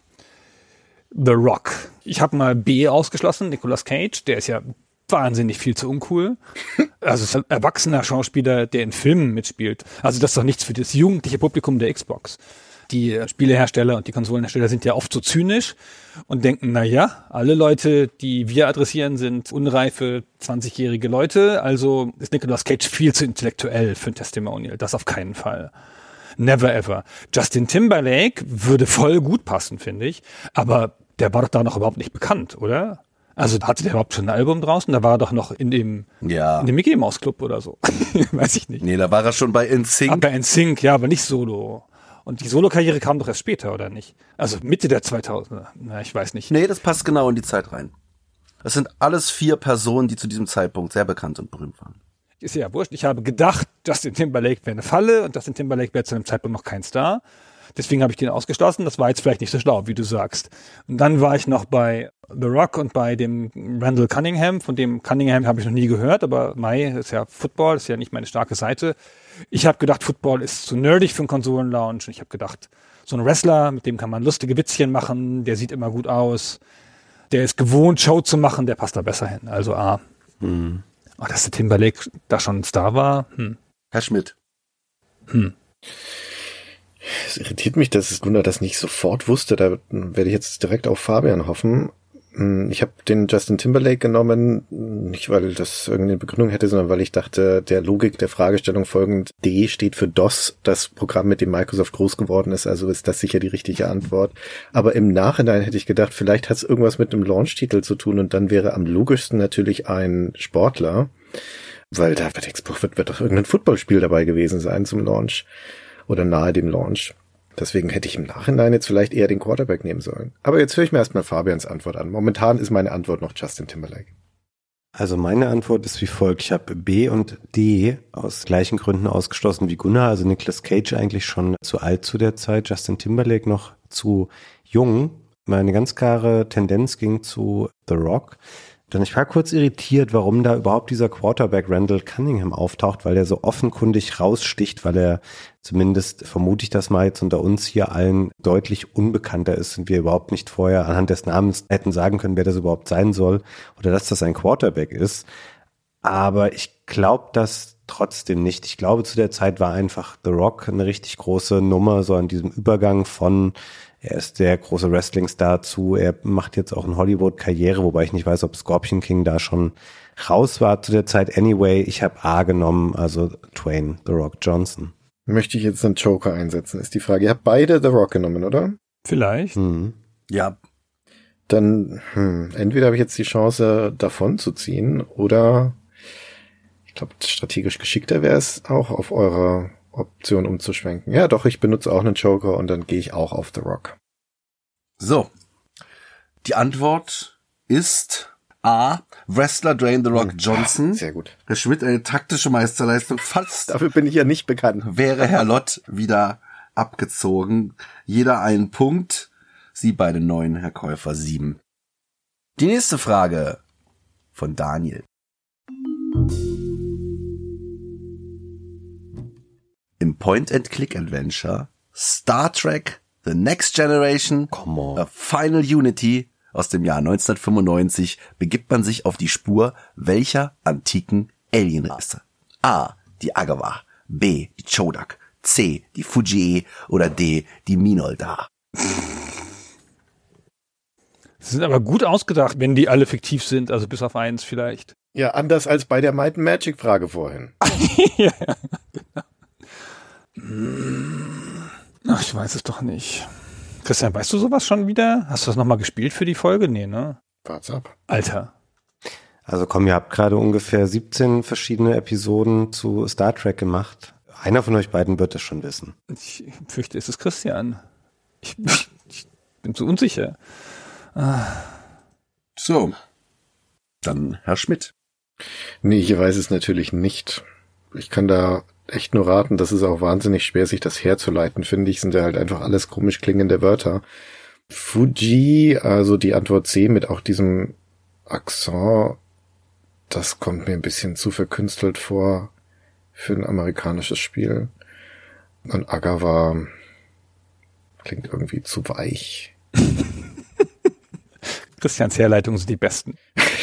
The Rock. Ich habe mal B ausgeschlossen, Nicolas Cage, der ist ja wahnsinnig viel zu uncool. Also ein erwachsener Schauspieler, der in Filmen mitspielt. Also das ist doch nichts für das jugendliche Publikum der Xbox die Spielehersteller und die Konsolenhersteller sind ja oft so zynisch und denken, na ja, alle Leute, die wir adressieren, sind unreife 20-jährige Leute, also ist Nicolas Cage viel zu intellektuell für ein Testimonial. Das auf keinen Fall. Never ever. Justin Timberlake würde voll gut passen, finde ich, aber der war doch da noch überhaupt nicht bekannt, oder? Also hatte der überhaupt schon ein Album draußen? Da war er doch noch in dem, ja. in dem Mickey Mouse Club oder so. Weiß ich nicht. Nee, da war er schon bei InSync. Ah, bei InSync, ja, aber nicht solo. Und die Solokarriere kam doch erst später, oder nicht? Also Mitte der 2000er. Na, ich weiß nicht. Nee, das passt genau in die Zeit rein. Das sind alles vier Personen, die zu diesem Zeitpunkt sehr bekannt und berühmt waren. Ist ja wurscht. Ich habe gedacht, Justin Timberlake wäre eine Falle und Justin Timberlake wäre zu einem Zeitpunkt noch kein Star. Deswegen habe ich den ausgeschlossen. Das war jetzt vielleicht nicht so schlau, wie du sagst. Und dann war ich noch bei The Rock und bei dem Randall Cunningham. Von dem Cunningham habe ich noch nie gehört, aber Mai ist ja Football, ist ja nicht meine starke Seite. Ich habe gedacht, Football ist zu nerdig für einen Konsolenlounge. Und ich habe gedacht, so ein Wrestler, mit dem kann man lustige Witzchen machen, der sieht immer gut aus. Der ist gewohnt, Show zu machen, der passt da besser hin. Also A. Hm. Oh, dass der Timberlake da schon ein Star war. Hm. Herr Schmidt. Hm. Es irritiert mich, dass Gunnar das nicht sofort wusste. Da werde ich jetzt direkt auf Fabian hoffen. Hm, ich habe den Justin Timberlake genommen, nicht weil das irgendeine Begründung hätte, sondern weil ich dachte, der Logik der Fragestellung folgend, D steht für DOS, das Programm, mit dem Microsoft groß geworden ist, also ist das sicher die richtige Antwort. Aber im Nachhinein hätte ich gedacht, vielleicht hat es irgendwas mit einem Launch-Titel zu tun und dann wäre am logischsten natürlich ein Sportler, weil da wird, wird, doch irgendein Footballspiel dabei gewesen sein zum Launch oder nahe dem Launch. Deswegen hätte ich im Nachhinein jetzt vielleicht eher den Quarterback nehmen sollen. Aber jetzt höre ich mir erstmal Fabians Antwort an. Momentan ist meine Antwort noch Justin Timberlake. Also meine Antwort ist wie folgt. Ich habe B und D aus gleichen Gründen ausgeschlossen wie Gunnar. Also Nicolas Cage eigentlich schon zu alt zu der Zeit, Justin Timberlake noch zu jung. Meine ganz klare Tendenz ging zu The Rock. Denn ich war kurz irritiert, warum da überhaupt dieser Quarterback Randall Cunningham auftaucht, weil er so offenkundig raussticht, weil er zumindest vermute ich das mal jetzt unter uns hier allen deutlich unbekannter ist und wir überhaupt nicht vorher anhand des Namens hätten sagen können, wer das überhaupt sein soll oder dass das ein Quarterback ist. Aber ich glaube das trotzdem nicht. Ich glaube, zu der Zeit war einfach The Rock eine richtig große Nummer, so an diesem Übergang von Er ist der große Wrestling-Star zu. Er macht jetzt auch eine Hollywood-Karriere, wobei ich nicht weiß, ob Scorpion King da schon raus war zu der Zeit. Anyway, ich habe A genommen, also Twain, The Rock Johnson. Möchte ich jetzt einen Joker einsetzen, ist die Frage. Ihr habt beide The Rock genommen, oder? Vielleicht. Mhm. Ja, Dann, hm, entweder habe ich jetzt die Chance, davon zu ziehen, oder ich glaube, strategisch geschickter wäre es auch, auf eure Option umzuschwenken. Ja, doch, ich benutze auch einen Joker und dann gehe ich auch auf The Rock. So. Die Antwort ist A. Wrestler Dwayne The Rock Johnson. Sehr gut. Herr Schmidt, eine taktische Meisterleistung. Fast Dafür bin ich ja nicht bekannt. wäre Herr Lott wieder abgezogen. Jeder einen Punkt. Sie beide neun, Herr Käufer sieben. Die nächste Frage von Daniel. Im Point-and-Click-Adventure Star Trek The Next Generation Come on. A Final Unity aus dem Jahr 1995 begibt man sich auf die Spur welcher antiken Alienrasse? A. Die Agawa, B. Die Chodak, C. Die Fujie oder D. Die Minoldar. Sie sind aber gut ausgedacht, wenn die alle fiktiv sind, also bis auf eins vielleicht. Ja, anders als bei der Might Magic Frage vorhin. Ach, ich weiß es doch nicht. Christian, weißt du sowas schon wieder? Hast du das nochmal gespielt für die Folge? Nee, ne? Wart's ab. Alter. Also komm, ihr habt gerade ungefähr 17 verschiedene Episoden zu Star Trek gemacht. Einer von euch beiden wird es schon wissen. Ich fürchte, es ist Christian. Ich, ich, ich bin zu unsicher. So. Dann Herr Schmidt. Nee, ich weiß es natürlich nicht. Ich kann da echt nur raten, das ist auch wahnsinnig schwer, sich das herzuleiten, finde ich, sind ja halt einfach alles komisch klingende Wörter. Fuji, also die Antwort C mit auch diesem Akzent, das kommt mir ein bisschen zu verkünstelt vor für ein amerikanisches Spiel. Und Agawa klingt irgendwie zu weich. Christians Herleitungen sind die besten.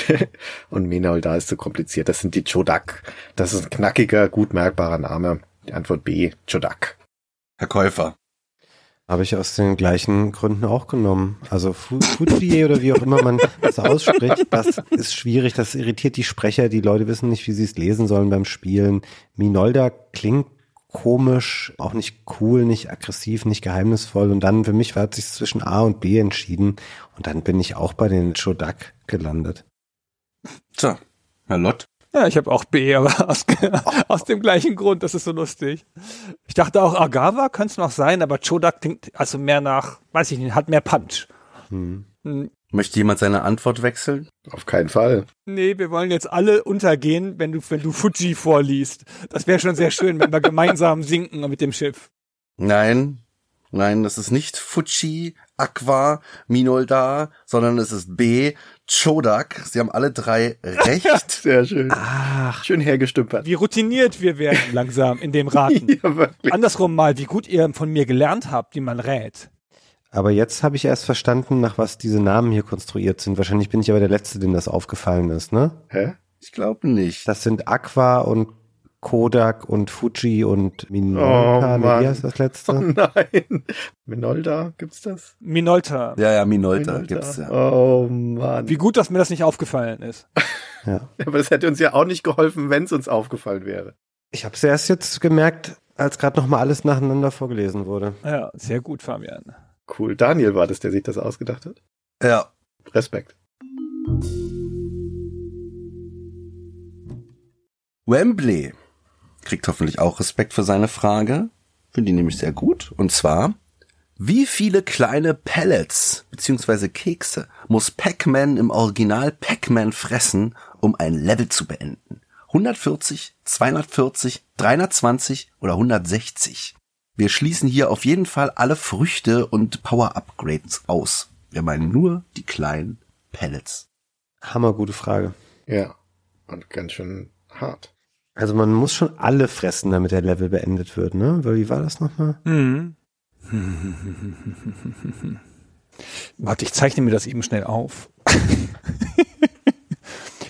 Und Menol da ist zu kompliziert. Das sind die Chodak. Das ist ein knackiger, gut merkbarer Name. Die Antwort B, Chodak. Herr Käufer. Habe ich aus den gleichen Gründen auch genommen. Also Fu- Fuji oder wie auch immer man das ausspricht, das ist schwierig, das irritiert die Sprecher, die Leute wissen nicht, wie sie es lesen sollen beim Spielen. Minolda klingt komisch, auch nicht cool, nicht aggressiv, nicht geheimnisvoll und dann für mich war es sich zwischen A und B entschieden und dann bin ich auch bei den Chodak gelandet. So. Herr Lott. Ja, ich habe auch B, aber aus, aus dem gleichen Grund, das ist so lustig. Ich dachte auch, Agawa könnte es noch sein, aber Chodak klingt also mehr nach, weiß ich nicht, hat mehr Punch. Hm. Hm, Möchte jemand seine Antwort wechseln? Auf keinen Fall. Nee, wir wollen jetzt alle untergehen, wenn du, wenn du Fuji vorliest. Das wäre schon sehr schön, wenn wir gemeinsam sinken mit dem Schiff. Nein. Nein, das ist nicht Fuji, Aqua, Minoldar, sondern es ist B, Chodak. Sie haben alle drei recht. Sehr schön. Ach, Schön hergestümpert. Wie routiniert wir werden langsam in dem Raten. Ja, wirklich. Andersrum mal, wie gut ihr von mir gelernt habt, wie man rät. aber jetzt habe ich erst verstanden, nach was diese Namen hier konstruiert sind. Wahrscheinlich bin ich aber der Letzte, dem das aufgefallen ist, ne? Hä? Ich glaube nicht. Das sind Aqua und Kodak und Fuji und Minolta. Oh, wie heißt das Oh letzte? nein. Minolda, gibt's das? Minolta. Ja, ja, Minolta Minolta. gibt's ja. Oh Mann. Wie gut, dass mir das nicht aufgefallen ist. Ja. Aber das hätte uns ja auch nicht geholfen, wenn es uns aufgefallen wäre. Ich habe es erst jetzt gemerkt, als gerade nochmal alles nacheinander vorgelesen wurde. Ja, sehr gut, Fabian. Cool. Daniel war das, der sich das ausgedacht hat. Ja. Respekt. Wembley kriegt hoffentlich auch Respekt für seine Frage. Finde die nämlich sehr gut. Und zwar, wie viele kleine Pellets bzw. Kekse muss Pac-Man im Original Pac-Man fressen, um ein Level zu beenden? 140, 240, 320 oder 160? Wir schließen hier auf jeden Fall alle Früchte und Power-Upgrades aus. Wir meinen nur die kleinen Pellets. Hammer gute Frage. Ja. Und ganz schön hart. Also man muss schon alle fressen, damit der Level beendet wird, ne? Weil Wie war das nochmal? Mhm. Warte, ich zeichne mir das eben schnell auf.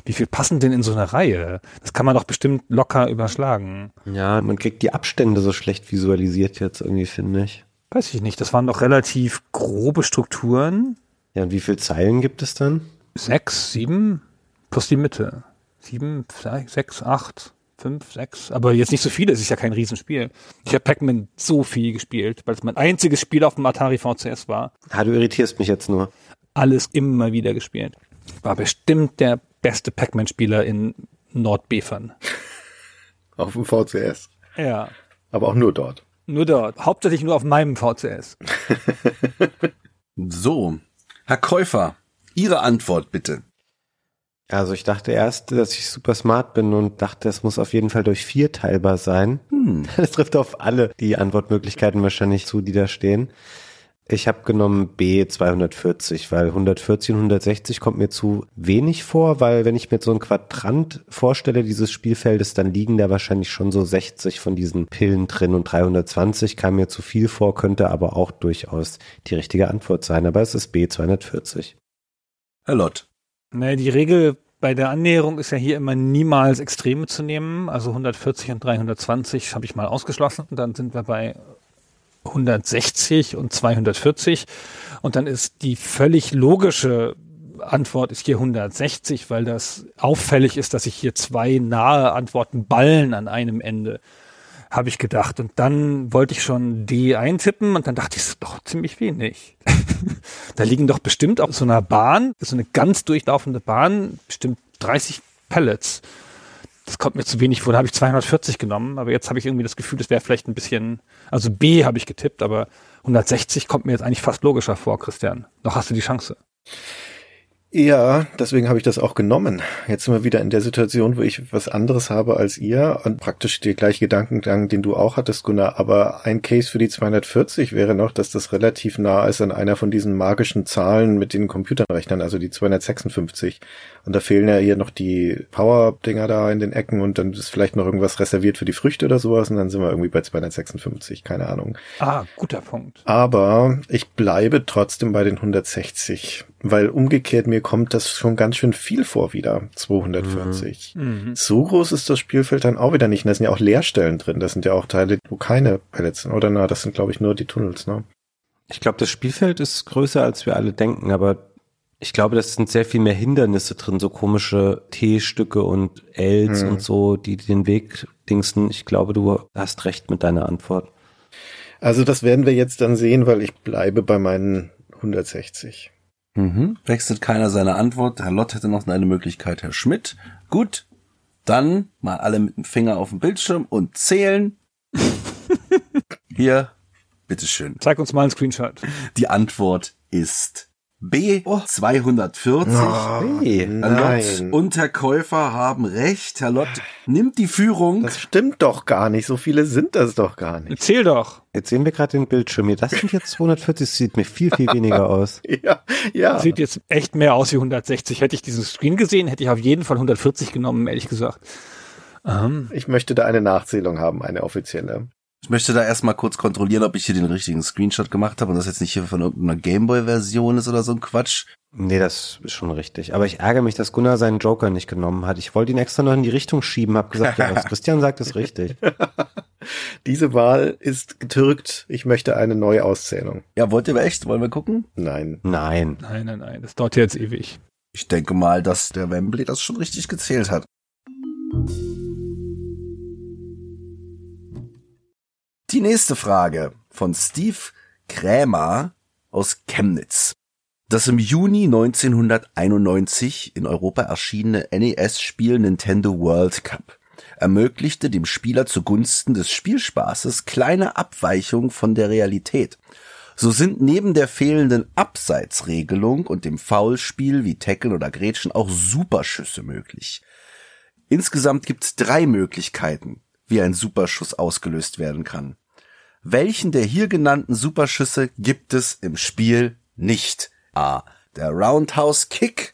Wie viel passen denn in so eine Reihe? Das kann man doch bestimmt locker überschlagen. Ja, man kriegt die Abstände so schlecht visualisiert jetzt irgendwie, finde ich. Weiß ich nicht. Das waren doch relativ grobe Strukturen. Ja, und wie viele Zeilen gibt es dann? Sechs, sieben plus die Mitte. Sieben, sechs, acht, fünf, sechs. Aber jetzt nicht so viele. Es ist ja kein Riesenspiel. Ich habe Pac-Man so viel gespielt, weil es mein einziges Spiel auf dem Atari VCS war. Ah, du irritierst mich jetzt nur. Alles immer wieder gespielt. War bestimmt der beste Pac-Man-Spieler in Nordbefern. Auf dem VCS. Ja. Aber auch nur dort. Nur dort. Hauptsächlich nur auf meinem VCS. so. Herr Käufer, Ihre Antwort bitte. Also ich dachte erst, dass ich super smart bin und dachte, es muss auf jeden Fall durch vier teilbar sein. Hm. Das trifft auf alle die Antwortmöglichkeiten wahrscheinlich zu, die da stehen. Ich habe genommen B 240, weil 140 und 160 kommt mir zu wenig vor, weil wenn ich mir so ein Quadrant vorstelle dieses Spielfeldes, dann liegen da wahrscheinlich schon so 60 von diesen Pillen drin und 320 kam mir zu viel vor, könnte aber auch durchaus die richtige Antwort sein. Aber es ist B 240. Herr Lott. Naja, die Regel bei der Annäherung ist ja hier immer niemals Extreme zu nehmen. Also 140 und 320 habe ich mal ausgeschlossen. Und dann sind wir bei 160 und 240. Und dann ist die völlig logische Antwort ist hier 160, weil das auffällig ist, dass ich hier zwei nahe Antworten ballen an einem Ende, habe ich gedacht. Und dann wollte ich schon D eintippen und dann dachte ich, das ist doch ziemlich wenig. da liegen doch bestimmt auf so einer Bahn, so eine ganz durchlaufende Bahn, bestimmt 30 Pellets das kommt mir zu wenig vor. Da habe ich 240 genommen, aber jetzt habe ich irgendwie das Gefühl, das wäre vielleicht ein bisschen, also B habe ich getippt, aber 160 kommt mir jetzt eigentlich fast logischer vor, Christian. Noch hast du die Chance. Ja, deswegen habe ich das auch genommen. Jetzt sind wir wieder in der Situation, wo ich was anderes habe als ihr und praktisch der gleiche Gedankengang, den du auch hattest, Gunnar. Aber ein Case für die 240 wäre noch, dass das relativ nah ist an einer von diesen magischen Zahlen mit den Computern rechnen, also die 256. Und da fehlen ja hier noch die Power-Dinger da in den Ecken und dann ist vielleicht noch irgendwas reserviert für die Früchte oder sowas und dann sind wir irgendwie bei 256, keine Ahnung. Ah, guter Punkt. Aber ich bleibe trotzdem bei den 160, weil umgekehrt mir kommt das schon ganz schön viel vor wieder, 240. Mhm. mhm. So groß ist das Spielfeld dann auch wieder nicht. Und da sind ja auch Leerstellen drin. Das sind ja auch Teile, wo keine Pellets sind. Oder na, das sind glaube ich nur die Tunnels, ne? Ich glaube, das Spielfeld ist größer, als wir alle denken, aber ich glaube, das sind sehr viel mehr Hindernisse drin, so komische T-Stücke und Ls hm. und so, die den Weg dingsen. Ich glaube, du hast recht mit deiner Antwort. Also das werden wir jetzt dann sehen, weil ich bleibe bei meinen 160. Mhm. Wechselt keiner seine Antwort. Herr Lott hätte noch eine Möglichkeit, Herr Schmidt. Gut, dann mal alle mit dem Finger auf den Bildschirm und zählen. Hier, bitteschön. Zeig uns mal einen Screenshot. Die Antwort ist B 240. Oh, B. Herr Lott und Herr Käufer haben recht. Herr Lott nimmt die Führung. Das stimmt doch gar nicht. So viele sind das doch gar nicht. Erzähl doch. Jetzt sehen wir gerade den Bildschirm Das sind jetzt 240. Sieht mir viel, viel weniger aus. ja, ja. Sieht jetzt echt mehr aus wie 160. Hätte ich diesen Screen gesehen, hätte ich auf jeden Fall 140 genommen, ehrlich gesagt. Um. Ich möchte da eine Nachzählung haben, eine offizielle. Ich möchte da erstmal kurz kontrollieren, ob ich hier den richtigen Screenshot gemacht habe und das jetzt nicht hier von irgendeiner Gameboy-Version ist oder so ein Quatsch. Nee, das ist schon richtig. Aber ich ärgere mich, dass Gunnar seinen Joker nicht genommen hat. Ich wollte ihn extra noch in die Richtung schieben, hab gesagt, ja, was Christian sagt, ist richtig. Diese Wahl ist getürkt. Ich möchte eine neue Auszählung. Ja, wollt ihr echt? Wollen wir gucken? Nein. Nein. Nein, nein, nein. Das dauert jetzt ewig. Ich denke mal, dass der Wembley das schon richtig gezählt hat. Die nächste Frage von Steve Krämer aus Chemnitz. Das im Juni 1991 in Europa erschienene NES-Spiel Nintendo World Cup ermöglichte dem Spieler zugunsten des Spielspaßes kleine Abweichungen von der Realität. So sind neben der fehlenden Abseitsregelung und dem Foulspiel wie Tackle oder Gretchen auch Superschüsse möglich. Insgesamt gibt es drei Möglichkeiten, wie ein Superschuss ausgelöst werden kann. Welchen der hier genannten Superschüsse gibt es im Spiel nicht? A. Der Roundhouse Kick,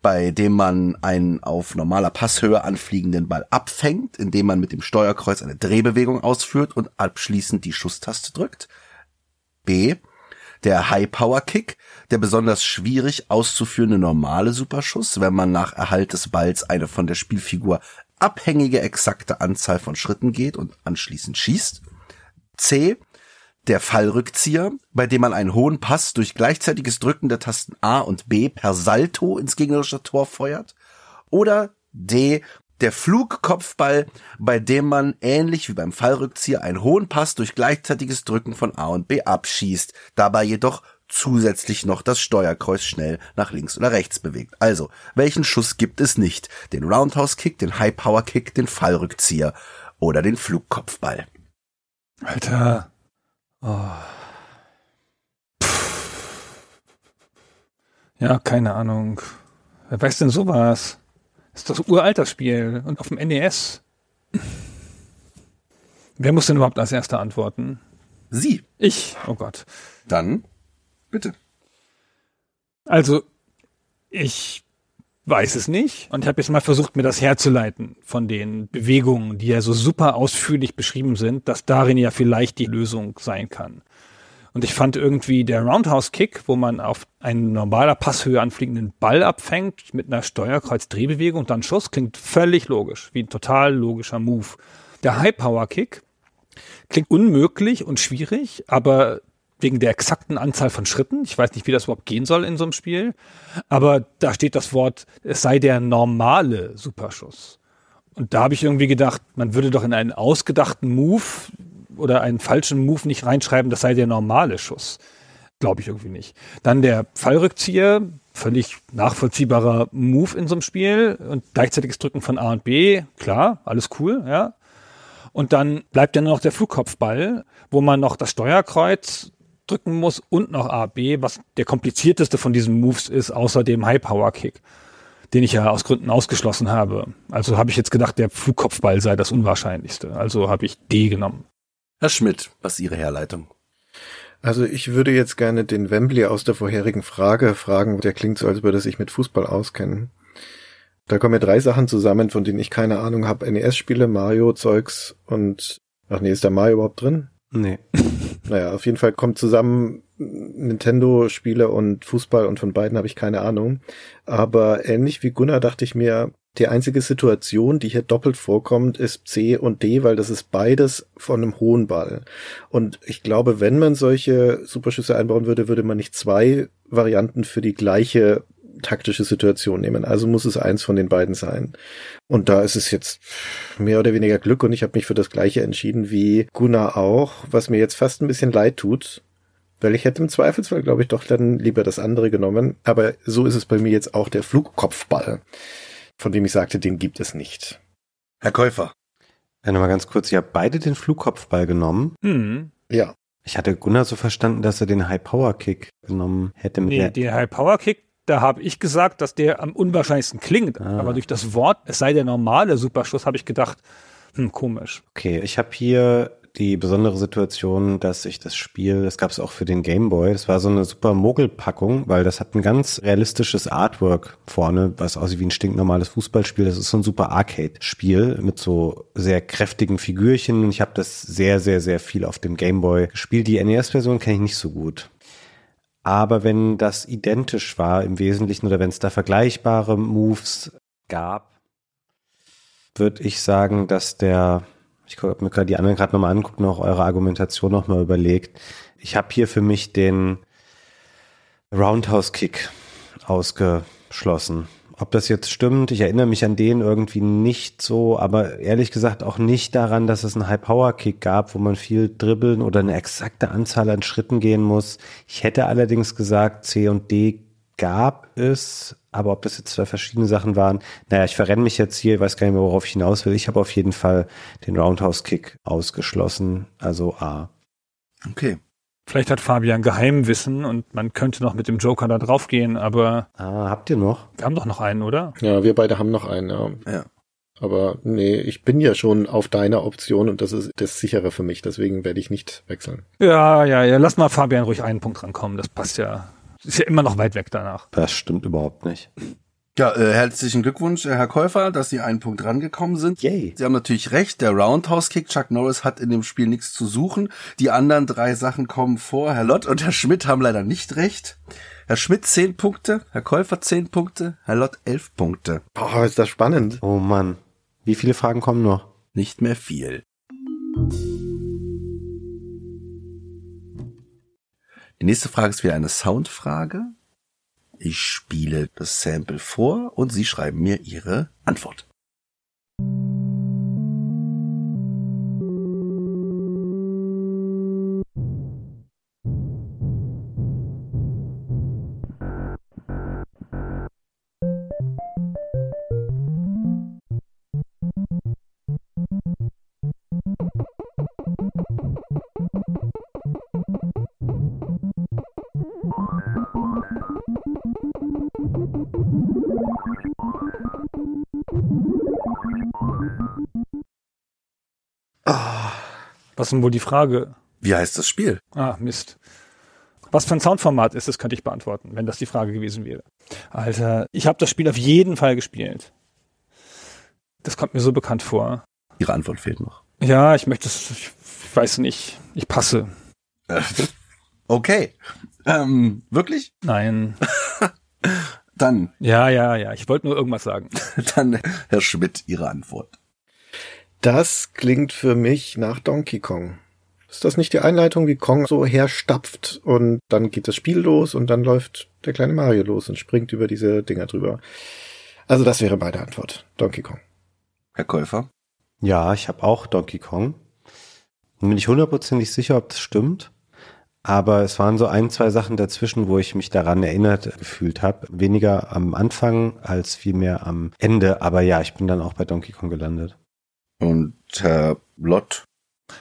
bei dem man einen auf normaler Passhöhe anfliegenden Ball abfängt, indem man mit dem Steuerkreuz eine Drehbewegung ausführt und abschließend die Schusstaste drückt. B. Der High Power Kick, der besonders schwierig auszuführende normale Superschuss, wenn man nach Erhalt des Balls eine von der Spielfigur abhängige exakte Anzahl von Schritten geht und anschließend schießt. C. der Fallrückzieher, bei dem man einen hohen Pass durch gleichzeitiges Drücken der Tasten A und B per Salto ins gegnerische Tor feuert. Oder D, der Flugkopfball, bei dem man ähnlich wie beim Fallrückzieher einen hohen Pass durch gleichzeitiges Drücken von A und B abschießt, dabei jedoch zusätzlich noch das Steuerkreuz schnell nach links oder rechts bewegt. Also, welchen Schuss gibt es nicht? Den Roundhouse Kick, den High Power Kick, den Fallrückzieher oder den Flugkopfball? Alter. Oh. Ja, keine Ahnung. Wer weiß denn sowas? Ist das uralt, das Spiel. Und auf dem NES. Wer muss denn überhaupt als erster antworten? Sie. Ich. Oh Gott. Dann bitte. Also, ich weiß es nicht. Und ich habe jetzt mal versucht, mir das herzuleiten von den Bewegungen, die ja so super ausführlich beschrieben sind, dass darin ja vielleicht die Lösung sein kann. Und ich fand irgendwie der Roundhouse Kick, wo man auf einen normaler Passhöhe anfliegenden Ball abfängt mit einer Steuerkreuz-Drehbewegung und dann Schuss, klingt völlig logisch, wie ein total logischer Move. Der High Power Kick klingt unmöglich und schwierig, aber wegen der exakten Anzahl von Schritten. Ich weiß nicht, wie das überhaupt gehen soll in so einem Spiel. Aber da steht das Wort, es sei der normale Superschuss. Und da habe ich irgendwie gedacht, man würde doch in einen ausgedachten Move oder einen falschen Move nicht reinschreiben, das sei der normale Schuss. Glaube ich irgendwie nicht. Dann der Fallrückzieher, völlig nachvollziehbarer Move in so einem Spiel und gleichzeitiges Drücken von A und B, klar, alles cool, ja. Und dann bleibt ja nur noch der Flugkopfball, wo man noch das Steuerkreuz drücken muss und noch A, B, was der komplizierteste von diesen Moves ist, außer dem High Power Kick, den ich ja aus Gründen ausgeschlossen habe. Also habe ich jetzt gedacht, der Flugkopfball sei das Unwahrscheinlichste. Also habe ich D genommen. Herr Schmidt, was ist Ihre Herleitung? Also ich würde jetzt gerne den Wembley aus der vorherigen Frage fragen. Der klingt so, als würde er sich mit Fußball auskennen. Da kommen mir drei Sachen zusammen, von denen ich keine Ahnung habe. NES-Spiele, Mario-Zeugs und... Ach nee, ist da Mario überhaupt drin? Nee. Naja, auf jeden Fall kommt zusammen Nintendo-Spiele und Fußball und von beiden habe ich keine Ahnung. Aber ähnlich wie Gunnar dachte ich mir, die einzige Situation, die hier doppelt vorkommt, ist C und D, weil das ist beides von einem hohen Ball. Und ich glaube, wenn man solche Superschüsse einbauen würde, würde man nicht zwei Varianten für die gleiche taktische Situation nehmen. Also muss es eins von den beiden sein. Und da ist es jetzt mehr oder weniger Glück und ich habe mich für das gleiche entschieden wie Gunnar auch, was mir jetzt fast ein bisschen leid tut, weil ich hätte im Zweifelsfall, glaube ich, doch dann lieber das andere genommen. Aber so ist es bei mir jetzt auch der Flugkopfball, von dem ich sagte, den gibt es nicht. Herr Käufer. Ja, nochmal ganz kurz, ihr habt beide den Flugkopfball genommen. Hm. Ja. Ich hatte Gunnar so verstanden, dass er den High Power Kick genommen hätte. Mit Nee, der, der High Power Kick, da habe ich gesagt, dass der am unwahrscheinlichsten klingt. Ah. Aber durch das Wort, es sei der normale Superschuss, habe ich gedacht, hm, komisch. Okay, ich habe hier die besondere Situation, dass ich das Spiel, das gab es auch für den Game Boy, das war so eine super Mogelpackung, weil das hat ein ganz realistisches Artwork vorne, was aussieht wie ein stinknormales Fußballspiel. Das ist so ein super Arcade-Spiel mit so sehr kräftigen Figürchen und ich habe das sehr, sehr, sehr viel auf dem Game Boy gespielt. Die NES-Version kenne ich nicht so gut. Aber wenn das identisch war im Wesentlichen oder wenn es da vergleichbare Moves gab, würde ich sagen, dass der, ich habe mir gerade die anderen gerade nochmal anguckt auch eure Argumentation nochmal überlegt. Ich habe hier für mich den Roundhouse Kick ausgeschlossen. Ob das jetzt stimmt, ich erinnere mich an den irgendwie nicht so, aber ehrlich gesagt auch nicht daran, dass es einen High-Power-Kick gab, wo man viel dribbeln oder eine exakte Anzahl an Schritten gehen muss. Ich hätte allerdings gesagt, C und D gab es, aber ob das jetzt zwei verschiedene Sachen waren, naja, ich verrenne mich jetzt hier, ich weiß gar nicht mehr, worauf ich hinaus will. Ich habe auf jeden Fall den Roundhouse-Kick ausgeschlossen, also A. Okay. Vielleicht hat Fabian Geheimwissen und man könnte noch mit dem Joker da draufgehen, aber Ah, habt ihr noch? wir haben doch noch einen, oder? Ja, wir beide haben noch einen, ja. Ja. Aber nee, ich bin ja schon auf deiner Option und das ist das sichere für mich, deswegen werde ich nicht wechseln. Ja, ja, ja. Lass mal Fabian ruhig einen Punkt rankommen. Das passt ja. Ist ja immer noch weit weg danach. Das stimmt überhaupt nicht. Ja, äh, herzlichen Glückwunsch, äh, Herr Käufer, dass Sie einen Punkt rangekommen sind. Yay. Sie haben natürlich recht, der Roundhouse Kick, Chuck Norris hat in dem Spiel nichts zu suchen. Die anderen drei Sachen kommen vor. Herr Lott und Herr Schmidt haben leider nicht recht. Herr Schmidt zehn Punkte, Herr Käufer zehn Punkte, Herr Lott elf Punkte. Boah, ist das spannend. Oh Mann. Wie viele Fragen kommen noch? Nicht mehr viel. Die nächste Frage ist wieder eine Soundfrage. Ich spiele das Sample vor und Sie schreiben mir Ihre Antwort. Was ist denn wohl die Frage? Wie heißt das Spiel? Ah, Mist. Was für ein Soundformat ist das, könnte ich beantworten, wenn das die Frage gewesen wäre. Alter, ich habe das Spiel auf jeden Fall gespielt. Das kommt mir so bekannt vor. Ihre Antwort fehlt noch. Ja, ich möchte es, ich weiß nicht. Ich passe. Okay. Ähm, wirklich? Nein. Dann, Ja, ja, ja. Ich wollte nur irgendwas sagen. dann Herr Schmidt, Ihre Antwort. Das klingt für mich nach Donkey Kong. Ist das nicht die Einleitung, wie Kong so herstapft und dann geht das Spiel los und dann läuft der kleine Mario los und springt über diese Dinger drüber? Also das wäre meine Antwort. Donkey Kong. Herr Käufer? Ja, ich habe auch Donkey Kong. Bin nicht hundertprozentig sicher, ob das stimmt. Aber es waren so ein, zwei Sachen dazwischen, wo ich mich daran erinnert gefühlt habe. Weniger am Anfang als vielmehr am Ende. Aber ja, ich bin dann auch bei Donkey Kong gelandet. Und Herr Lott?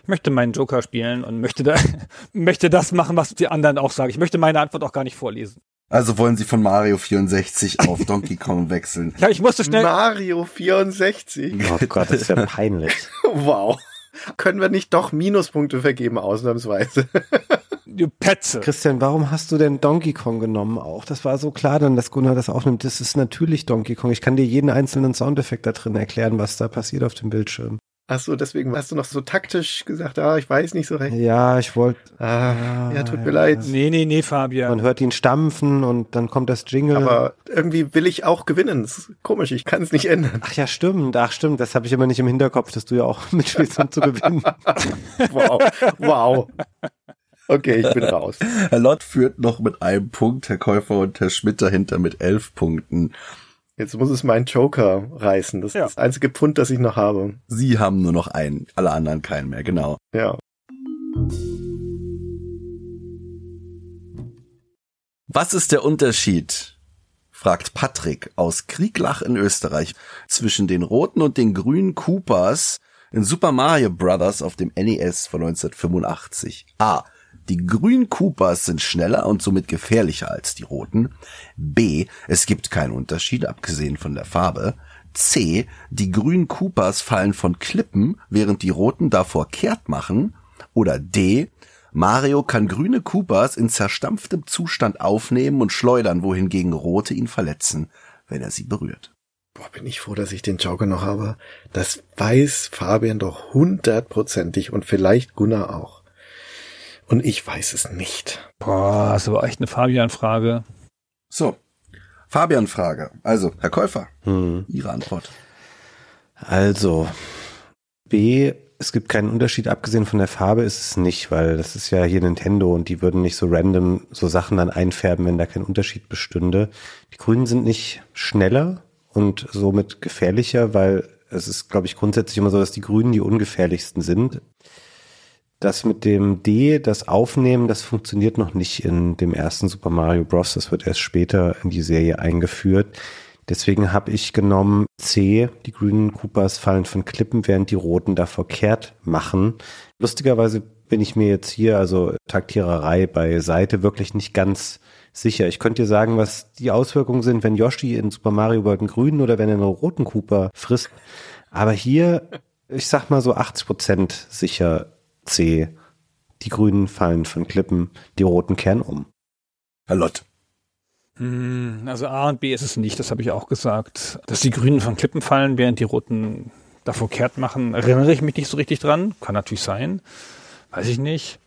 Ich möchte meinen Joker spielen und möchte, da, möchte das machen, was die anderen auch sagen. Ich möchte meine Antwort auch gar nicht vorlesen. Also wollen Sie von Mario 64 auf Donkey Kong wechseln? Ja, ich musste schnell. Mario 64. Oh Gott, das ist ja peinlich. Wow. Können wir nicht doch Minuspunkte vergeben, ausnahmsweise? Du Petze. Christian, warum hast du denn Donkey Kong genommen auch? Das war so klar dann, dass Gunnar das aufnimmt. Das ist natürlich Donkey Kong. Ich kann dir jeden einzelnen Soundeffekt da drin erklären, was da passiert auf dem Bildschirm. Ach so, deswegen hast du noch so taktisch gesagt, ah, ich weiß nicht so recht. Ja, ich wollte. Ah, ja, tut mir leid. Nee, nee, nee, Fabian. Man hört ihn stampfen und dann kommt das Jingle. Aber irgendwie will ich auch gewinnen. Das ist komisch, ich kann es nicht ändern. Ach ja, stimmt. Ach stimmt. Das habe ich immer nicht im Hinterkopf, dass du ja auch mitspielst, um zu gewinnen. Wow, wow. Okay, ich bin raus. Herr Lott führt noch mit einem Punkt, Herr Käufer und Herr Schmidt dahinter mit elf Punkten. Jetzt muss es meinen Joker reißen. Das Ja. ist das einzige Pfund, das ich noch habe. Sie haben nur noch einen, alle anderen keinen mehr, genau. Ja. Was ist der Unterschied, fragt Patrick aus Krieglach in Österreich, zwischen den roten und den grünen Koopas in Super Mario Bros. auf dem NES von 1985? A. Die grünen Koopas sind schneller und somit gefährlicher als die roten. B. Es gibt keinen Unterschied, abgesehen von der Farbe. C. Die grünen Koopas fallen von Klippen, während die roten davor kehrt machen. Oder D. Mario kann grüne Koopas in zerstampftem Zustand aufnehmen und schleudern, wohingegen rote ihn verletzen, wenn er sie berührt. Boah, bin ich froh, dass ich den Joker noch habe. Das weiß Fabian doch hundertprozentig und vielleicht Gunnar auch. Und ich weiß es nicht. Boah, das war echt eine Fabian-Frage. So. Fabian-Frage. Also, Herr Käufer, Hm. Ihre Antwort. Also, B, es gibt keinen Unterschied, abgesehen von der Farbe ist es nicht, weil das ist ja hier Nintendo und die würden nicht so random so Sachen dann einfärben, wenn da kein Unterschied bestünde. Die Grünen sind nicht schneller und somit gefährlicher, weil es ist, glaube ich, grundsätzlich immer so, dass die Grünen die ungefährlichsten sind. Das mit dem D, das Aufnehmen, das funktioniert noch nicht in dem ersten Super Mario Bros. Das wird erst später in die Serie eingeführt. Deswegen habe ich genommen C, die grünen Koopas fallen von Klippen, während die roten da verkehrt machen. Lustigerweise bin ich mir jetzt hier, also Taktiererei beiseite, wirklich nicht ganz sicher. Ich könnte dir sagen, was die Auswirkungen sind, wenn Yoshi in Super Mario World einen grünen oder wenn er einen roten Koopa frisst. Aber hier, ich sag mal so 80 Prozent sicher C. Die grünen fallen von Klippen, die roten kehren um. Herr Lott. Hm, also A und B ist es nicht, das habe ich auch gesagt. Dass die Grünen von Klippen fallen, während die Roten davor kehrt machen, erinnere ich mich nicht so richtig dran. Kann natürlich sein. Weiß ich nicht.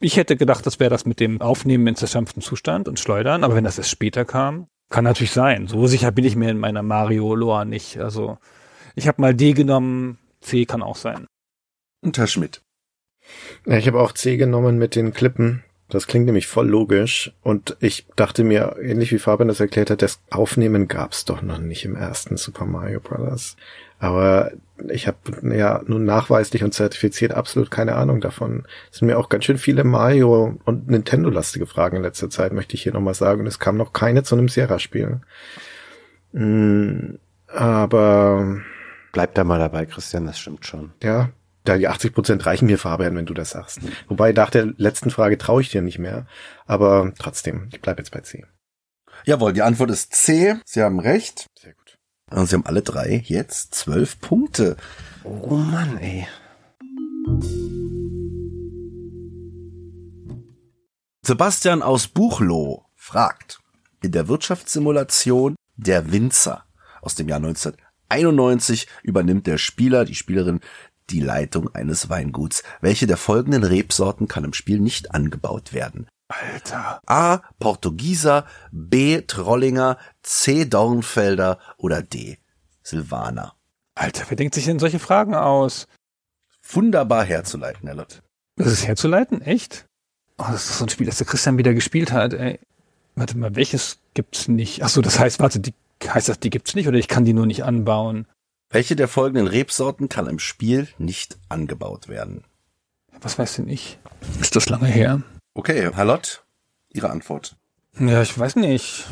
Ich hätte gedacht, das wäre das mit dem Aufnehmen in zerstampftem Zustand und Schleudern, aber wenn das erst später kam, kann natürlich sein. So sicher bin ich mir in meiner Mario-Lore nicht. Also ich habe mal D genommen, C kann auch sein. Und Herr Schmidt. Ja, ich habe auch C genommen mit den Klippen. Das klingt nämlich voll logisch. Und ich dachte mir, ähnlich wie Fabian das erklärt hat, das Aufnehmen gab's doch noch nicht im ersten Super Mario Bros. Aber ich habe ja nun nachweislich und zertifiziert absolut keine Ahnung davon. Es sind mir auch ganz schön viele Mario- und Nintendo-lastige Fragen in letzter Zeit, möchte ich hier nochmal sagen. Und es kam noch keine zu einem Sierra-Spiel. Mm, aber Bleib da mal dabei, Christian, das stimmt schon. ja, die 80 Prozent reichen mir, Fabian, wenn du das sagst. Wobei nach der letzten Frage traue ich dir nicht mehr. Aber trotzdem, ich bleib jetzt bei C. Jawohl, die Antwort ist C. Sie haben recht. Sehr gut. Und Sie haben alle drei jetzt zwölf Punkte. Oh Mann, ey. Sebastian aus Buchloh fragt, in der Wirtschaftssimulation Der Winzer aus dem Jahr 1991 übernimmt der Spieler, die Spielerin, die Leitung eines Weinguts. Welche der folgenden Rebsorten kann im Spiel nicht angebaut werden? Alter. A. Portugieser, B. Trollinger, C. Dornfelder oder D. Silvaner. Alter, wer denkt sich denn solche Fragen aus? Wunderbar herzuleiten, Herr Lott. Das ist herzuleiten? Echt? Oh, das ist so ein Spiel, das der Christian wieder gespielt hat, ey. Warte mal, welches gibt's nicht? Ach so, das heißt, warte, die, heißt das, die gibt's nicht oder ich kann die nur nicht anbauen? Welche der folgenden Rebsorten kann im Spiel nicht angebaut werden? Was weiß denn ich? Ist das lange her? Okay, Herr Lott, Ihre Antwort. Ja, ich weiß nicht.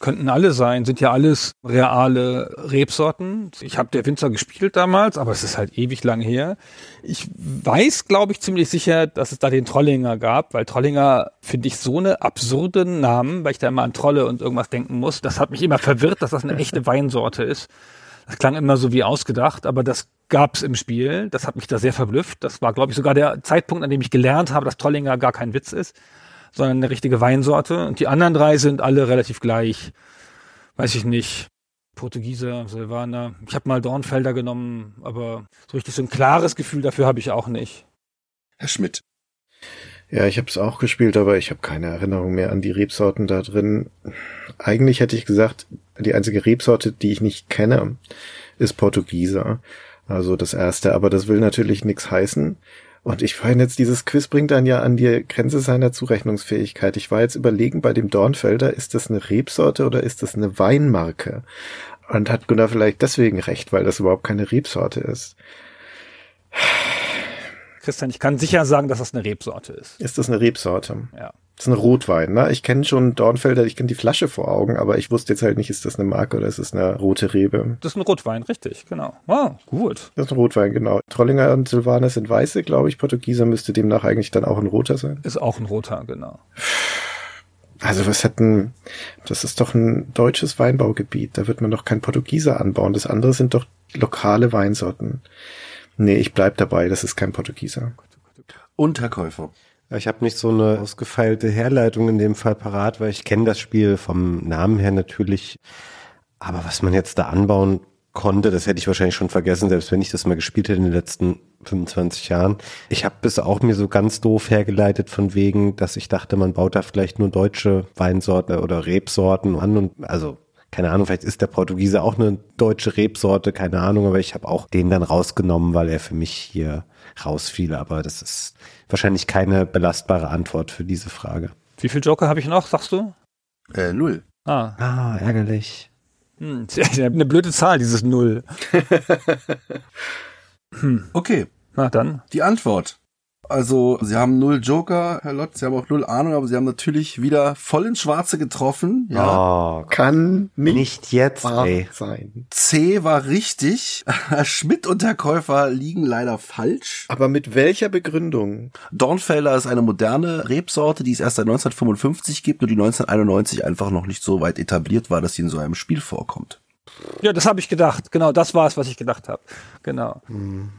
Könnten alle sein, sind ja alles reale Rebsorten. Ich habe der Winzer gespielt damals, aber es ist halt ewig lang her. Ich weiß, glaube ich, ziemlich sicher, dass es da den Trollinger gab, weil Trollinger finde ich so eine absurden Namen, weil ich da immer an Trolle und irgendwas denken muss. Das hat mich immer verwirrt, dass das eine echte Weinsorte ist. Das klang immer so wie ausgedacht, aber das gab's im Spiel. Das hat mich da sehr verblüfft. Das war, glaube ich, sogar der Zeitpunkt, an dem ich gelernt habe, dass Trollinger gar kein Witz ist, sondern eine richtige Weinsorte. Und die anderen drei sind alle relativ gleich. Weiß ich nicht. Portugieser, Silvaner. Ich habe mal Dornfelder genommen, aber so richtig so ein klares Gefühl dafür habe ich auch nicht. Herr Schmidt. Ja, ich habe es auch gespielt, aber ich habe keine Erinnerung mehr an die Rebsorten da drin. Eigentlich hätte ich gesagt, die einzige Rebsorte, die ich nicht kenne, ist Portugieser. Also das erste, aber das will natürlich nichts heißen. Und ich meine jetzt, dieses Quiz bringt dann ja an die Grenze seiner Zurechnungsfähigkeit. Ich war jetzt überlegen, bei dem Dornfelder, ist das eine Rebsorte oder ist das eine Weinmarke? Und hat Gunnar vielleicht deswegen recht, weil das überhaupt keine Rebsorte ist. Christian, ich kann sicher sagen, dass das eine Rebsorte ist. Ist das eine Rebsorte? Ja. Das ist ein Rotwein, ne? Ich kenne schon Dornfelder, ich kenne die Flasche vor Augen, aber ich wusste jetzt halt nicht, ist das eine Marke oder ist es eine rote Rebe? Das ist ein Rotwein, richtig, genau. Ah, gut. Das ist ein Rotwein, genau. Trollinger und Silvaner sind weiße, glaube ich. Portugieser müsste demnach eigentlich dann auch ein roter sein. Ist auch ein roter, genau. Also was hätten, das ist doch ein deutsches Weinbaugebiet. Da wird man doch kein Portugieser anbauen. Das andere sind doch lokale Weinsorten. Nee, ich bleib dabei, das ist kein Portugieser. Und Herr Käufer. Ich habe nicht so eine ausgefeilte Herleitung in dem Fall parat, weil ich kenne das Spiel vom Namen her natürlich. Aber was man jetzt da anbauen konnte, das hätte ich wahrscheinlich schon vergessen, selbst wenn ich das mal gespielt hätte in den letzten 25 Jahren. Ich habe bis auch mir so ganz doof hergeleitet von wegen, dass ich dachte, man baut da vielleicht nur deutsche Weinsorten oder Rebsorten an und also keine Ahnung, vielleicht ist der Portugiese auch eine deutsche Rebsorte, keine Ahnung, aber ich habe auch den dann rausgenommen, weil er für mich hier rausfiel. Aber das ist wahrscheinlich keine belastbare Antwort für diese Frage. Wie viel Joker habe ich noch, sagst du? Äh, null. Ah, Ah, ärgerlich. hm. eine blöde Zahl, dieses Null. Okay, Na dann. die Antwort. Also, Sie haben null Joker, Herr Lott, Sie haben auch null Ahnung, aber Sie haben natürlich wieder voll ins Schwarze getroffen. Ja. Oh, Kann nicht, nicht jetzt, ey. sein. C war richtig. Herr Schmidt und Herr Käufer liegen leider falsch. Aber mit welcher Begründung? Dornfelder ist eine moderne Rebsorte, die es erst seit 1955 gibt und die 1991 einfach noch nicht so weit etabliert war, dass sie in so einem Spiel vorkommt. Ja, das habe ich gedacht. Genau, das war es, was ich gedacht habe. Genau.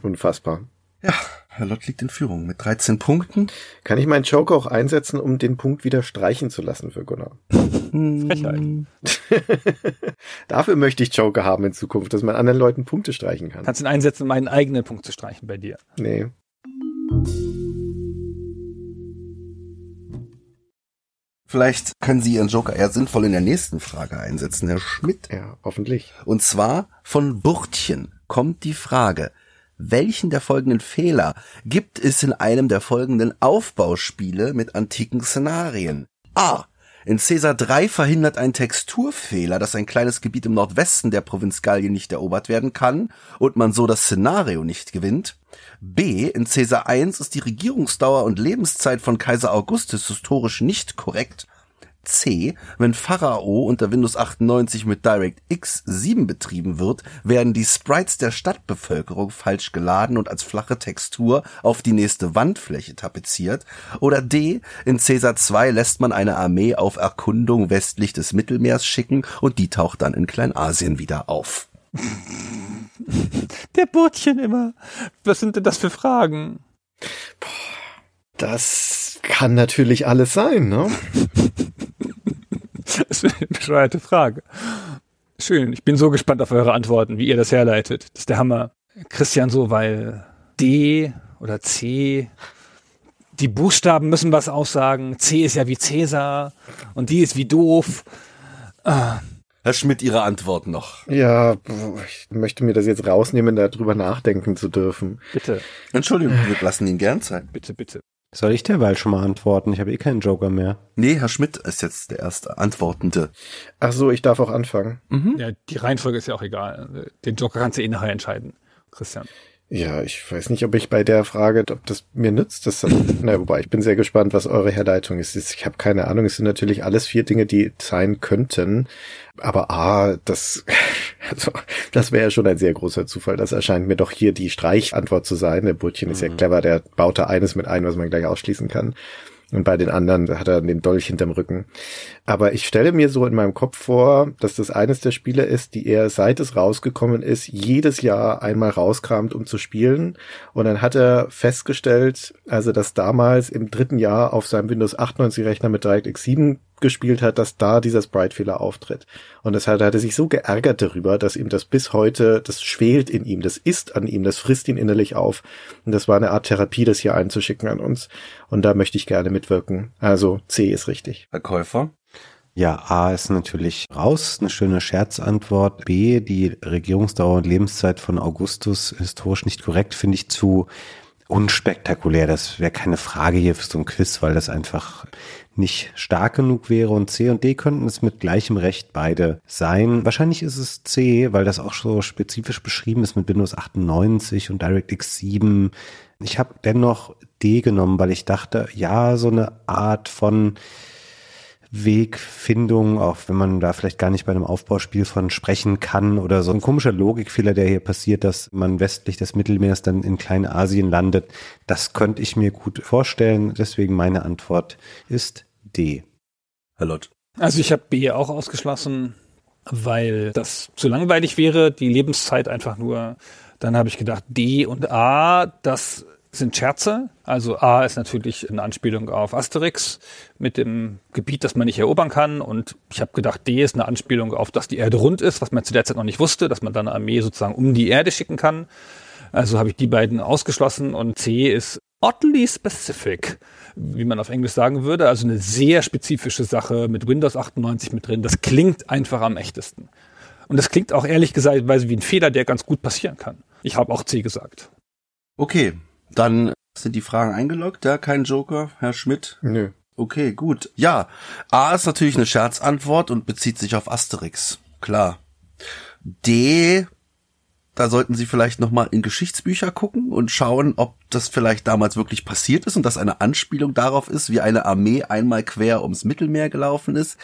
Unfassbar. Ja, Herr Lott liegt in Führung mit 13 Punkten. Kann ich meinen Joker auch einsetzen, um den Punkt wieder streichen zu lassen für Gunnar? Frechheit. Dafür möchte ich Joker haben in Zukunft, dass man anderen Leuten Punkte streichen kann. Kannst ihn einsetzen, um meinen eigenen Punkt zu streichen bei dir. Nee. Vielleicht können Sie Ihren Joker eher sinnvoll in der nächsten Frage einsetzen, Herr Schmidt. Ja, hoffentlich. Und zwar von Burtchen kommt die Frage, Welchen der folgenden Fehler gibt es in einem der folgenden Aufbauspiele mit antiken Szenarien? A. In Caesar 3 verhindert ein Texturfehler, dass ein kleines Gebiet im Nordwesten der Provinz Gallien nicht erobert werden kann und man so das Szenario nicht gewinnt. B. In Caesar 1 ist die Regierungsdauer und Lebenszeit von Kaiser Augustus historisch nicht korrekt C. Wenn Pharao unter Windows 98 mit DirectX 7 betrieben wird, werden die Sprites der Stadtbevölkerung falsch geladen und als flache Textur auf die nächste Wandfläche tapeziert. Oder D. In Caesar 2 lässt man eine Armee auf Erkundung westlich des Mittelmeers schicken und die taucht dann in Kleinasien wieder auf. Der Burtchen immer. Was sind denn das für Fragen? Das kann natürlich alles sein, ne? Das ist eine bescheuerte Frage. Schön. Ich bin so gespannt auf eure Antworten, wie ihr das herleitet. Das ist der Hammer. Christian so, weil D oder C, die Buchstaben müssen was aussagen. C ist ja wie Cäsar und die ist wie doof. Ah. Herr Schmidt, Ihre Antwort noch. Ja, ich möchte mir das jetzt rausnehmen, darüber nachdenken zu dürfen. Bitte. Entschuldigung, wir lassen Ihnen gern Zeit. Bitte, bitte. Soll ich derweil schon mal antworten? Ich habe eh keinen Joker mehr. Nee, Herr Schmidt ist jetzt der erste Antwortende. Ach so, ich darf auch anfangen. Mhm. Ja, die Reihenfolge ist ja auch egal. Den Joker kannst du eh nachher entscheiden, Christian. Ja, ich weiß nicht, ob ich bei der Frage, ob das mir nützt. Das, na, wobei, ich bin sehr gespannt, was eure Herleitung ist. Ich habe keine Ahnung. Es sind natürlich alles vier Dinge, die sein könnten. Aber A, das, also, das wäre ja schon ein sehr großer Zufall. Das erscheint mir doch hier die Streichantwort zu sein. Der Burtchen mhm. ist ja mhm. clever, der baut da eines mit ein, was man gleich ausschließen kann. Und bei den anderen hat er den Dolch hinterm Rücken. Aber ich stelle mir so in meinem Kopf vor, dass das eines der Spiele ist, die er, seit es rausgekommen ist, jedes Jahr einmal rauskramt, um zu spielen. Und dann hat er festgestellt, also dass damals im dritten Jahr auf seinem Windows 98 Rechner mit DirectX 7 gespielt hat, dass da dieser Sprite-Fehler auftritt. Und deshalb hat er sich so geärgert darüber, dass ihm das bis heute, das schwelt in ihm, das ist an ihm, das frisst ihn innerlich auf. Und das war eine Art Therapie, das hier einzuschicken an uns. Und da möchte ich gerne mitwirken. Also C ist richtig. Herr Käufer? Ja, A ist natürlich raus, eine schöne Scherzantwort. B, die Regierungsdauer und Lebenszeit von Augustus historisch nicht korrekt, finde ich zu unspektakulär. Das wäre keine Frage hier für so ein Quiz, weil das einfach nicht stark genug wäre und C und D könnten es mit gleichem Recht beide sein. Wahrscheinlich ist es C, weil das auch so spezifisch beschrieben ist mit Windows 98 und DirectX 7. Ich habe dennoch D genommen, weil ich dachte, ja, so eine Art von Wegfindung, auch wenn man da vielleicht gar nicht bei einem Aufbauspiel von sprechen kann oder so ein komischer Logikfehler, der hier passiert, dass man westlich des Mittelmeers dann in Kleinasien landet, das könnte ich mir gut vorstellen. Deswegen meine Antwort ist D. Herr Lott. Also ich habe B auch ausgeschlossen, weil das zu langweilig wäre, die Lebenszeit einfach nur. Dann habe ich gedacht, D und A, das sind Scherze. Also A ist natürlich eine Anspielung auf Asterix mit dem Gebiet, das man nicht erobern kann. Und ich habe gedacht, D ist eine Anspielung auf, dass die Erde rund ist, was man zu der Zeit noch nicht wusste, dass man dann eine Armee sozusagen um die Erde schicken kann. Also habe ich die beiden ausgeschlossen und C ist oddly specific, wie man auf Englisch sagen würde. Also eine sehr spezifische Sache mit Windows 98 mit drin. Das klingt einfach am echtesten. Und das klingt auch ehrlich gesagt wie ein Fehler, der ganz gut passieren kann. Ich habe auch C gesagt. Okay, dann sind die Fragen eingeloggt, ja, kein Joker, Herr Schmidt? Nö. Okay, gut. Ja, A ist natürlich eine Scherzantwort und bezieht sich auf Asterix. Klar. D, da sollten Sie vielleicht nochmal in Geschichtsbücher gucken und schauen, ob das vielleicht damals wirklich passiert ist und das eine Anspielung darauf ist, wie eine Armee einmal quer ums Mittelmeer gelaufen ist.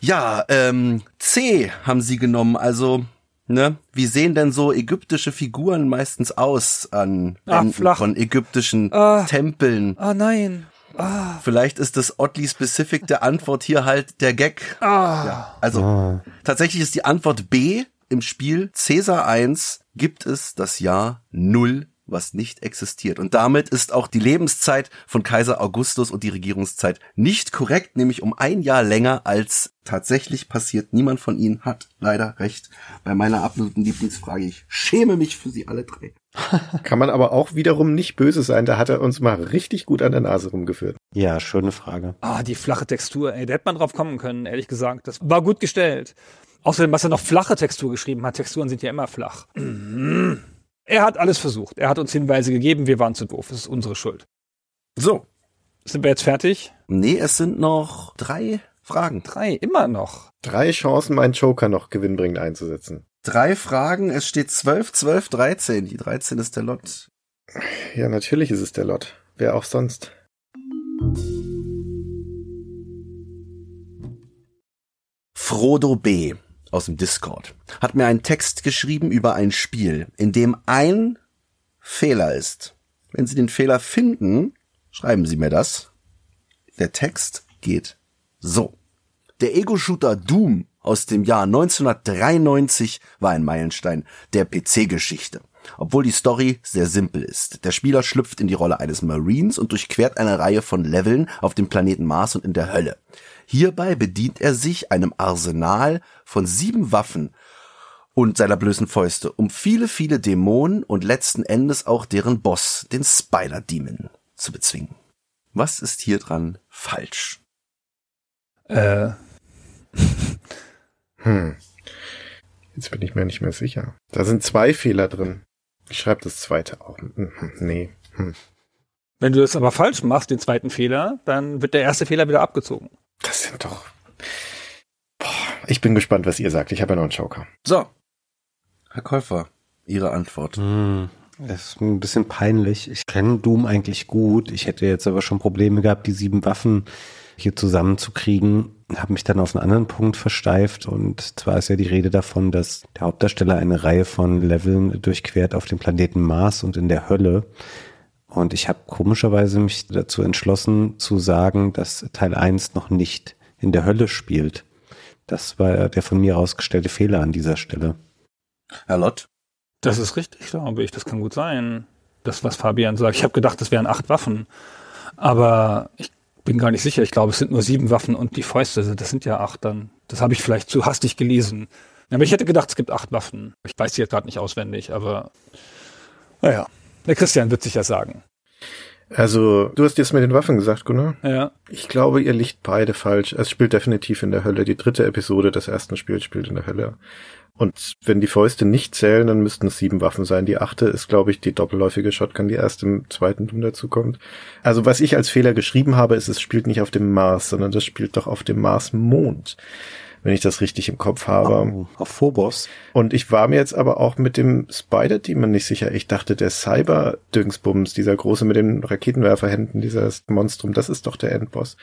Ja, ähm, C haben Sie genommen, also Ne? Wie sehen denn so ägyptische Figuren meistens aus an Ach, flach. von ägyptischen ah. Tempeln? Ah nein. Ah. Vielleicht ist das oddly specific der Antwort hier halt der Gag. Ah. Ja, also ah. tatsächlich ist die Antwort B im Spiel Caesar 1 gibt es das Jahr Null was nicht existiert. Und damit ist auch die Lebenszeit von Kaiser Augustus und die Regierungszeit nicht korrekt, nämlich um ein Jahr länger als tatsächlich passiert. Niemand von ihnen hat leider recht. Bei meiner absoluten Lieblingsfrage, ich schäme mich für sie alle drei. Kann man aber auch wiederum nicht böse sein, da hat er uns mal richtig gut an der Nase rumgeführt. Ja, schöne Frage. Ah, die flache Textur, ey, da hätte man drauf kommen können, ehrlich gesagt. Das war gut gestellt. Außerdem, was er noch flache Textur geschrieben hat, Texturen sind ja immer flach. Er hat alles versucht. Er hat uns Hinweise gegeben, wir waren zu doof. Das ist unsere Schuld. So. Sind wir jetzt fertig? Nee, es sind noch drei Fragen. Drei, immer noch. Drei Chancen, meinen Joker noch gewinnbringend einzusetzen. Drei Fragen, es steht 12, 12, 13. Die 13 ist der Lot. Ja, natürlich ist es der Lot. Wer auch sonst. Frodo B. aus dem Discord hat mir einen Text geschrieben über ein Spiel, in dem ein Fehler ist. Wenn Sie den Fehler finden, schreiben Sie mir das. Der Text geht so. Der Ego-Shooter Doom aus dem Jahr 1993 war ein Meilenstein der PC-Geschichte. Obwohl die Story sehr simpel ist. Der Spieler schlüpft in die Rolle eines Marines und durchquert eine Reihe von Leveln auf dem Planeten Mars und in der Hölle. Hierbei bedient er sich einem Arsenal von sieben Waffen und seiner blößen Fäuste, um viele, viele Dämonen und letzten Endes auch deren Boss, den Spider Demon, zu bezwingen. Was ist hier dran falsch? Äh, Hm. Jetzt bin ich mir nicht mehr sicher. Da sind zwei Fehler drin. Ich schreibe das zweite auch. Hm, Nee. Hm. wenn du das aber falsch machst, den zweiten Fehler, dann wird der erste Fehler wieder abgezogen. Das sind doch. Boah, ich bin gespannt, was ihr sagt. Ich habe ja noch einen Joker. So. Herr Käufer, Ihre Antwort. Hm, das ist ein bisschen peinlich. Ich kenne Doom eigentlich gut. Ich hätte jetzt aber schon Probleme gehabt, die sieben Waffen hier zusammenzukriegen. Habe mich dann auf einen anderen Punkt versteift. Und zwar ist ja die Rede davon, dass der Hauptdarsteller eine Reihe von Leveln durchquert auf dem Planeten Mars und in der Hölle. Und ich habe komischerweise mich dazu entschlossen zu sagen, dass Teil 1 noch nicht in der Hölle spielt. Das war der von mir ausgestellte Fehler an dieser Stelle. Herr Lott? Das ist richtig, glaube ich. Das kann gut sein. Das, was Fabian sagt. Ich habe gedacht, das wären acht Waffen. Aber ich bin gar nicht sicher. Ich glaube, es sind nur sieben Waffen und die Fäuste. Das sind ja acht dann. Das habe ich vielleicht zu hastig gelesen. Aber ich hätte gedacht, es gibt acht Waffen. Ich weiß die jetzt gerade nicht auswendig, aber naja. Der Christian wird sich ja sagen. Also, du hast jetzt mit den Waffen gesagt, Gunnar? Ja. Ich glaube, ihr liegt beide falsch. Es spielt definitiv in der Hölle. Die dritte Episode des ersten Spiels spielt in der Hölle. Und wenn die Fäuste nicht zählen, dann müssten es sieben Waffen sein. Die achte ist, glaube ich, die doppelläufige Shotgun, die erst im zweiten Doom dazukommt. Also was ich als Fehler geschrieben habe, ist, es spielt nicht auf dem Mars, sondern das spielt doch auf dem Mars-Mond. Wenn ich das richtig im Kopf habe. Oh, auf Phobos. Und ich war mir jetzt aber auch mit dem Spider-Demon nicht sicher. Ich dachte, der Cyber-Dingsbums, dieser große mit den Raketenwerferhänden, dieses Monstrum, das ist doch der Endboss.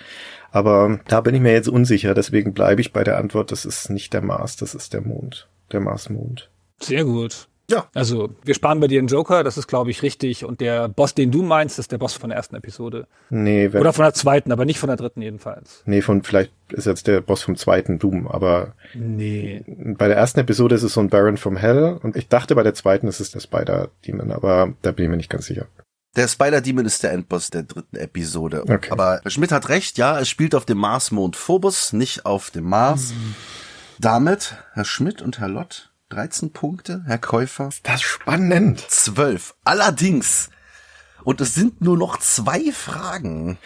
Aber da bin ich mir jetzt unsicher, deswegen bleibe ich bei der Antwort, das ist nicht der Mars, das ist der Mond. Der Mars-Mond. Sehr gut. Ja. Also, wir sparen bei dir einen Joker, das ist, glaube ich, richtig. Und der Boss, den du meinst, ist der Boss von der ersten Episode. Nee, wenn, Oder von der zweiten, aber nicht von der dritten jedenfalls. nee, von, vielleicht ist jetzt der Boss vom zweiten Doom, aber Nee. bei der ersten Episode ist es so ein Baron from Hell und ich dachte bei der zweiten ist es der Spider-Demon, aber da bin ich mir nicht ganz sicher. Der Spider-Demon ist der Endboss der dritten Episode. Okay. Aber Schmidt hat recht, ja, es spielt auf dem Mars-Mond Phobos, nicht auf dem Mars. Damit, Herr Schmidt und Herr Lott, 13 Punkte, Herr Käufer, Das ist spannend. 12. Allerdings, und es sind nur noch zwei Fragen.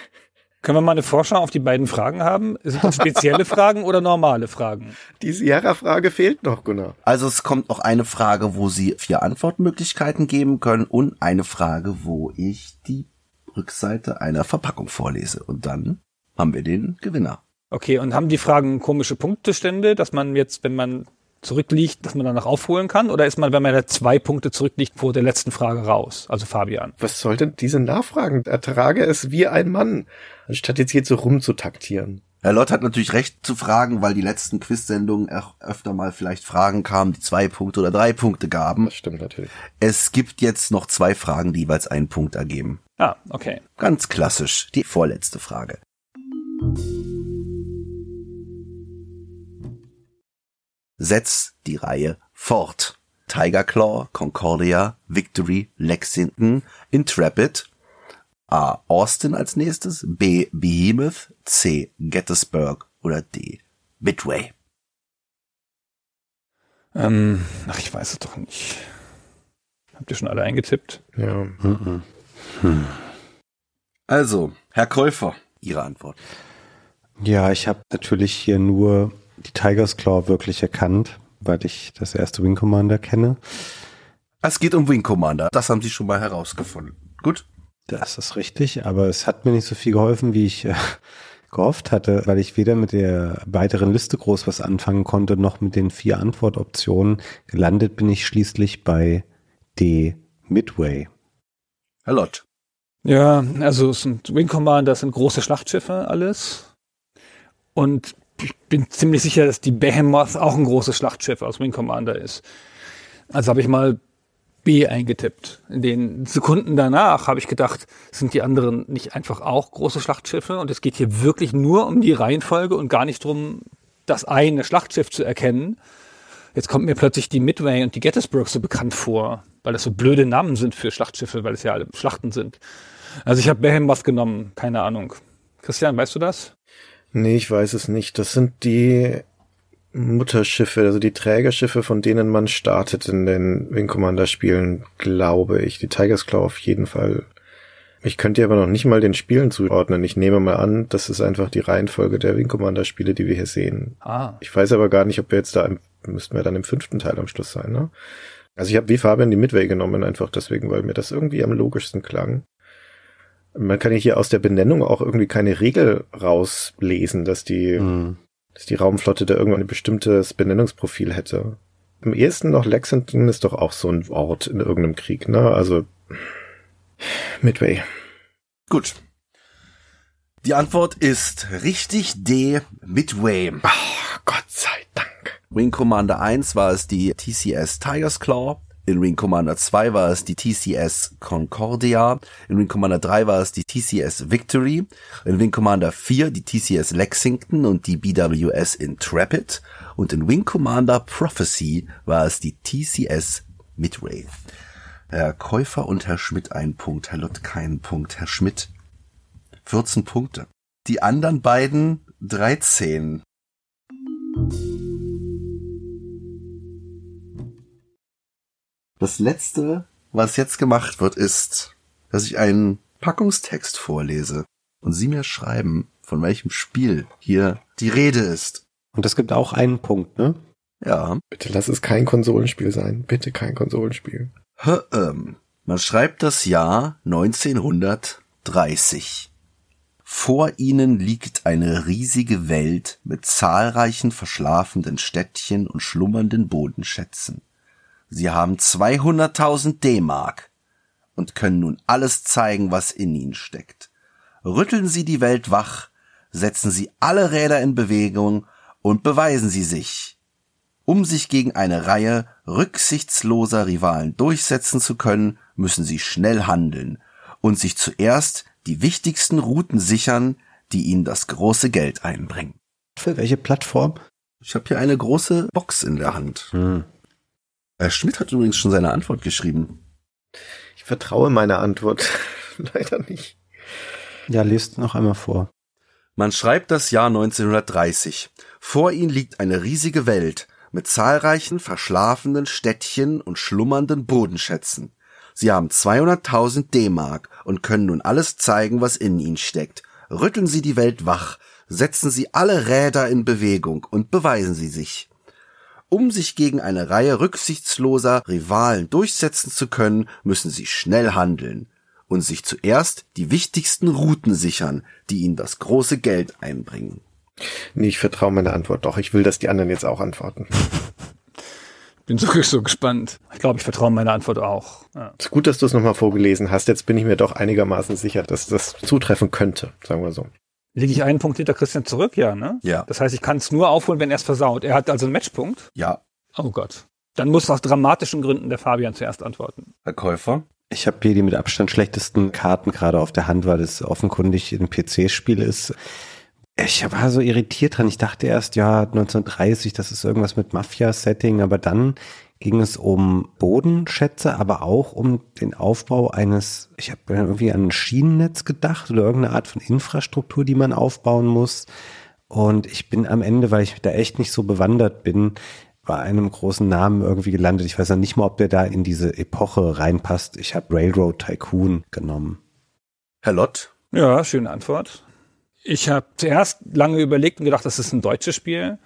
Können wir mal eine Vorschau auf die beiden Fragen haben? Sind das spezielle Fragen oder normale Fragen? Die Sierra-Frage fehlt noch, Gunnar. Also es kommt noch eine Frage, wo Sie vier Antwortmöglichkeiten geben können und eine Frage, wo ich die Rückseite einer Verpackung vorlese. Und dann haben wir den Gewinner. Okay, und haben die Fragen komische Punktestände, dass man jetzt, wenn man zurückliegt, dass man danach aufholen kann? Oder ist man, wenn man da zwei Punkte zurückliegt, vor der letzten Frage raus? Also Fabian. Was soll denn diese Nachfragen? Ertrage es wie ein Mann, anstatt jetzt hier so rumzutaktieren. Herr Lott hat natürlich recht zu fragen, weil die letzten Quiz-Sendungen auch öfter mal vielleicht Fragen kamen, die zwei Punkte oder drei Punkte gaben. Das stimmt natürlich. Es gibt jetzt noch zwei Fragen, die jeweils einen Punkt ergeben. Ah, okay. Ganz klassisch, die vorletzte Frage. Setz die Reihe fort. Tiger Claw, Concordia, Victory, Lexington, Intrepid. A. Austin als nächstes, B. Behemoth, C. Gettysburg oder D. Midway. Ähm, ach, ich weiß es doch nicht. Habt ihr schon alle eingetippt? Ja. Also, Herr Käufer, Ihre Antwort. Ja, ich habe natürlich hier nur die Tiger's Claw wirklich erkannt, weil ich das erste Wing Commander kenne. Es geht um Wing Commander. Das haben Sie schon mal herausgefunden. Gut? Das ist richtig, aber es hat mir nicht so viel geholfen, wie ich äh, gehofft hatte, weil ich weder mit der weiteren Liste groß was anfangen konnte, noch mit den vier Antwortoptionen. Gelandet bin ich schließlich bei D. Midway. Herr Lott. Ja, also es sind Wing Commander, sind große Schlachtschiffe alles. Und ich bin ziemlich sicher, dass die Behemoth auch ein großes Schlachtschiff aus Wing Commander ist. Also habe ich mal B eingetippt. In den Sekunden danach habe ich gedacht, sind die anderen nicht einfach auch große Schlachtschiffe? Und es geht hier wirklich nur um die Reihenfolge und gar nicht darum, das eine Schlachtschiff zu erkennen. Jetzt kommt mir plötzlich die Midway und die Gettysburg so bekannt vor, weil das so blöde Namen sind für Schlachtschiffe, weil es ja alle Schlachten sind. Also ich habe Behemoth genommen, keine Ahnung. Christian, weißt du das? Nee, ich weiß es nicht. Das sind die Mutterschiffe, also die Trägerschiffe, von denen man startet in den Wing Commander Spielen, glaube ich. Die Tiger's Claw auf jeden Fall. Ich könnte aber noch nicht mal den Spielen zuordnen. Ich nehme mal an, das ist einfach die Reihenfolge der Wing Commander Spiele, die wir hier sehen. Ah. Ich weiß aber gar nicht, ob wir jetzt da, im, müssten wir dann im fünften Teil am Schluss sein, ne? Also ich habe wie Fabian die Midway genommen, einfach deswegen, weil mir das irgendwie am logischsten klang. Man kann ja hier aus der Benennung auch irgendwie keine Regel rauslesen, dass die Hm. dass die Raumflotte da irgendwann ein bestimmtes Benennungsprofil hätte. Am ehesten noch Lexington ist doch auch so ein Ort in irgendeinem Krieg, ne? Also Midway. Gut. Die Antwort ist richtig D. Midway. Ach, Gott sei Dank. Wing Commander 1 war es die TCS Tiger's Claw. In Wing Commander 2 war es die TCS Concordia. In Wing Commander 3 war es die TCS Victory. In Wing Commander 4 die TCS Lexington und die BWS Intrepid. Und in Wing Commander Prophecy war es die TCS Midway. Herr Käufer und Herr Schmidt ein Punkt, Herr Lott keinen Punkt, Herr Schmidt 14 Punkte. Die anderen beiden 13. Das letzte, was jetzt gemacht wird, ist, dass ich einen Packungstext vorlese und Sie mir schreiben, von welchem Spiel hier die Rede ist. Und es gibt auch einen Punkt, ne? Ja. Bitte lass es kein Konsolenspiel sein. Bitte kein Konsolenspiel. Hö, ähm, man schreibt das Jahr 1930. Vor ihnen liegt eine riesige Welt mit zahlreichen verschlafenen Städtchen und schlummernden Bodenschätzen. Sie haben 200.000 D-Mark und können nun alles zeigen, was in ihnen steckt. Rütteln Sie die Welt wach, setzen Sie alle Räder in Bewegung und beweisen Sie sich. Um sich gegen eine Reihe rücksichtsloser Rivalen durchsetzen zu können, müssen Sie schnell handeln und sich zuerst die wichtigsten Routen sichern, die Ihnen das große Geld einbringen. Für welche Plattform? Ich habe hier eine große Box in der Hand. Hm. Herr Schmidt hat übrigens schon seine Antwort geschrieben. Ich vertraue meiner Antwort leider nicht. Ja, lest noch einmal vor. Man schreibt das Jahr 1930. Vor ihnen liegt eine riesige Welt mit zahlreichen verschlafenen Städtchen und schlummernden Bodenschätzen. Sie haben 200.000 D-Mark und können nun alles zeigen, was in ihnen steckt. Rütteln Sie die Welt wach, setzen Sie alle Räder in Bewegung und beweisen Sie sich. Um sich gegen eine Reihe rücksichtsloser Rivalen durchsetzen zu können, müssen Sie schnell handeln und sich zuerst die wichtigsten Routen sichern, die Ihnen das große Geld einbringen. Nee, ich vertraue meiner Antwort doch. Ich will, dass die anderen jetzt auch antworten. Bin so, so gespannt. Ich glaube, ich vertraue meiner Antwort auch. Ja. ist gut, dass du es nochmal vorgelesen hast. Jetzt bin ich mir doch einigermaßen sicher, dass das zutreffen könnte, sagen wir so. Liege ich einen Punkt hinter Christian zurück? Ja, ne? Ja. Das heißt, ich kann es nur aufholen, wenn er es versaut. Er hat also einen Matchpunkt. Ja, Oh Gott. Dann muss aus dramatischen Gründen der Fabian zuerst antworten. Herr Käufer? Ich habe hier die mit Abstand schlechtesten Karten gerade auf der Hand, weil es offenkundig ein PC-Spiel ist. Ich war so irritiert dran. Ich dachte erst, ja, 1930, das ist irgendwas mit Mafia-Setting, aber dann ging es um Bodenschätze, aber auch um den Aufbau eines, ich habe irgendwie an ein Schienennetz gedacht oder irgendeine Art von Infrastruktur, die man aufbauen muss. Und ich bin am Ende, weil ich da echt nicht so bewandert bin, bei einem großen Namen irgendwie gelandet. Ich weiß ja nicht mal, ob der da in diese Epoche reinpasst. Ich habe Railroad Tycoon genommen. Herr Lott? Ja, schöne Antwort. Ich habe zuerst lange überlegt und gedacht, das ist ein deutsches Spiel.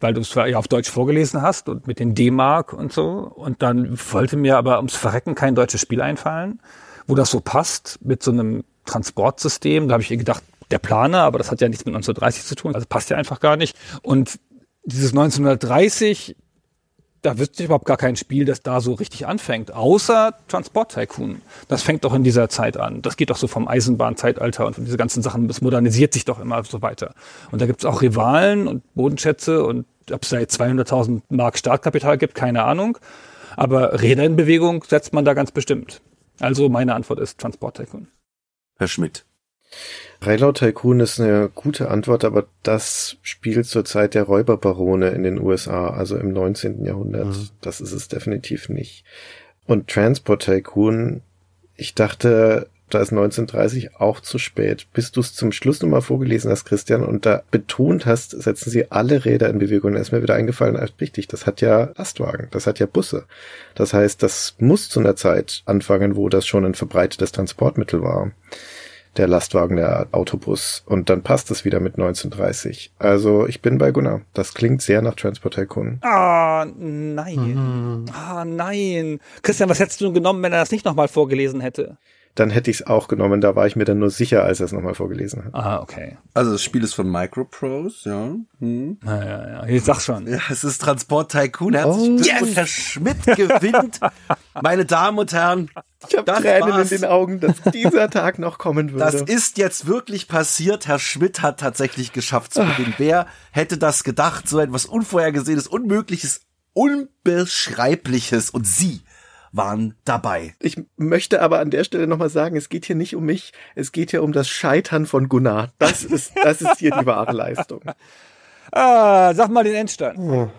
Weil du es ja auf Deutsch vorgelesen hast und mit den D-Mark und so. Und dann wollte mir aber ums Verrecken kein deutsches Spiel einfallen, wo das so passt mit so einem Transportsystem. Da habe ich gedacht, der Planer, aber das hat ja nichts mit 1930 zu tun, also passt ja einfach gar nicht. Und dieses 1930 da wird überhaupt gar kein Spiel, das da so richtig anfängt, außer Transport Tycoon. Das fängt doch in dieser Zeit an. Das geht doch so vom Eisenbahnzeitalter und von diese ganzen Sachen, das modernisiert sich doch immer so weiter. Und da gibt's auch Rivalen und Bodenschätze und ob es seit 200.000 Mark Startkapital gibt, keine Ahnung. Aber Räder in Bewegung setzt man da ganz bestimmt. Also meine Antwort ist Transport Tycoon. Herr Schmidt. Railroad Tycoon ist eine gute Antwort, aber das spielt zur Zeit der Räuberbarone in den USA, also im 19. Jahrhundert. Mhm. Das ist es definitiv nicht. Und Transport Tycoon, ich dachte, da ist 1930 auch zu spät. Bis du es zum Schluss nochmal vorgelesen hast, Christian, und da betont hast, setzen sie alle Räder in Bewegung. Da ist mir wieder eingefallen, richtig, das hat ja Lastwagen, das hat ja Busse. Das heißt, das muss zu einer Zeit anfangen, wo das schon ein verbreitetes Transportmittel war der Lastwagen, der Autobus. Und dann passt es wieder mit 1930. Also ich bin bei Gunnar. Das klingt sehr nach Transport Tycoon. Ah, nein. Mhm. Ah, nein. Christian, was hättest du genommen, wenn er das nicht nochmal vorgelesen hätte? Dann hätte ich es auch genommen. Da war ich mir dann nur sicher, als er es nochmal vorgelesen hat. Ah, okay. Also das Spiel ist von Microprose, ja. Hm. Ja, ja, ja. Ich sag schon. Ja, es ist Transport Tycoon. Herzlichen oh, Glückwunsch, yes. Herr Schmidt gewinnt. Meine Damen und Herren. Ich habe Tränen war's. in den Augen, dass dieser Tag noch kommen würde. Das ist jetzt wirklich passiert. Herr Schmidt hat tatsächlich geschafft zu gewinnen. Wer hätte das gedacht? So etwas Unvorhergesehenes, Unmögliches, Unbeschreibliches. Und Sie waren dabei. Ich möchte aber an der Stelle nochmal sagen, es geht hier nicht um mich, es geht hier um das Scheitern von Gunnar. Das ist, das ist hier die wahre Leistung. Ah, sag mal den Endstand. Oh.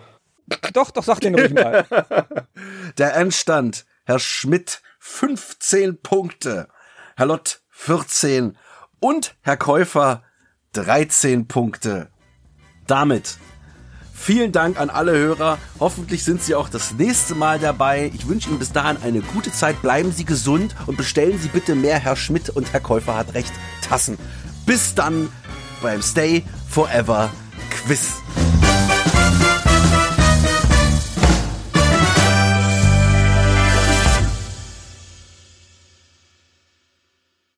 Doch, doch, sag den ruhig mal. Der Endstand, Herr Schmidt, 15 Punkte. Herr Lott, 14. Und Herr Käufer, 13 Punkte. Damit Vielen Dank an alle Hörer. Hoffentlich sind Sie auch das nächste Mal dabei. Ich wünsche Ihnen bis dahin eine gute Zeit. Bleiben Sie gesund und bestellen Sie bitte mehr Herr Schmidt und Herr Käufer hat recht Tassen. Bis dann beim Stay Forever Quiz.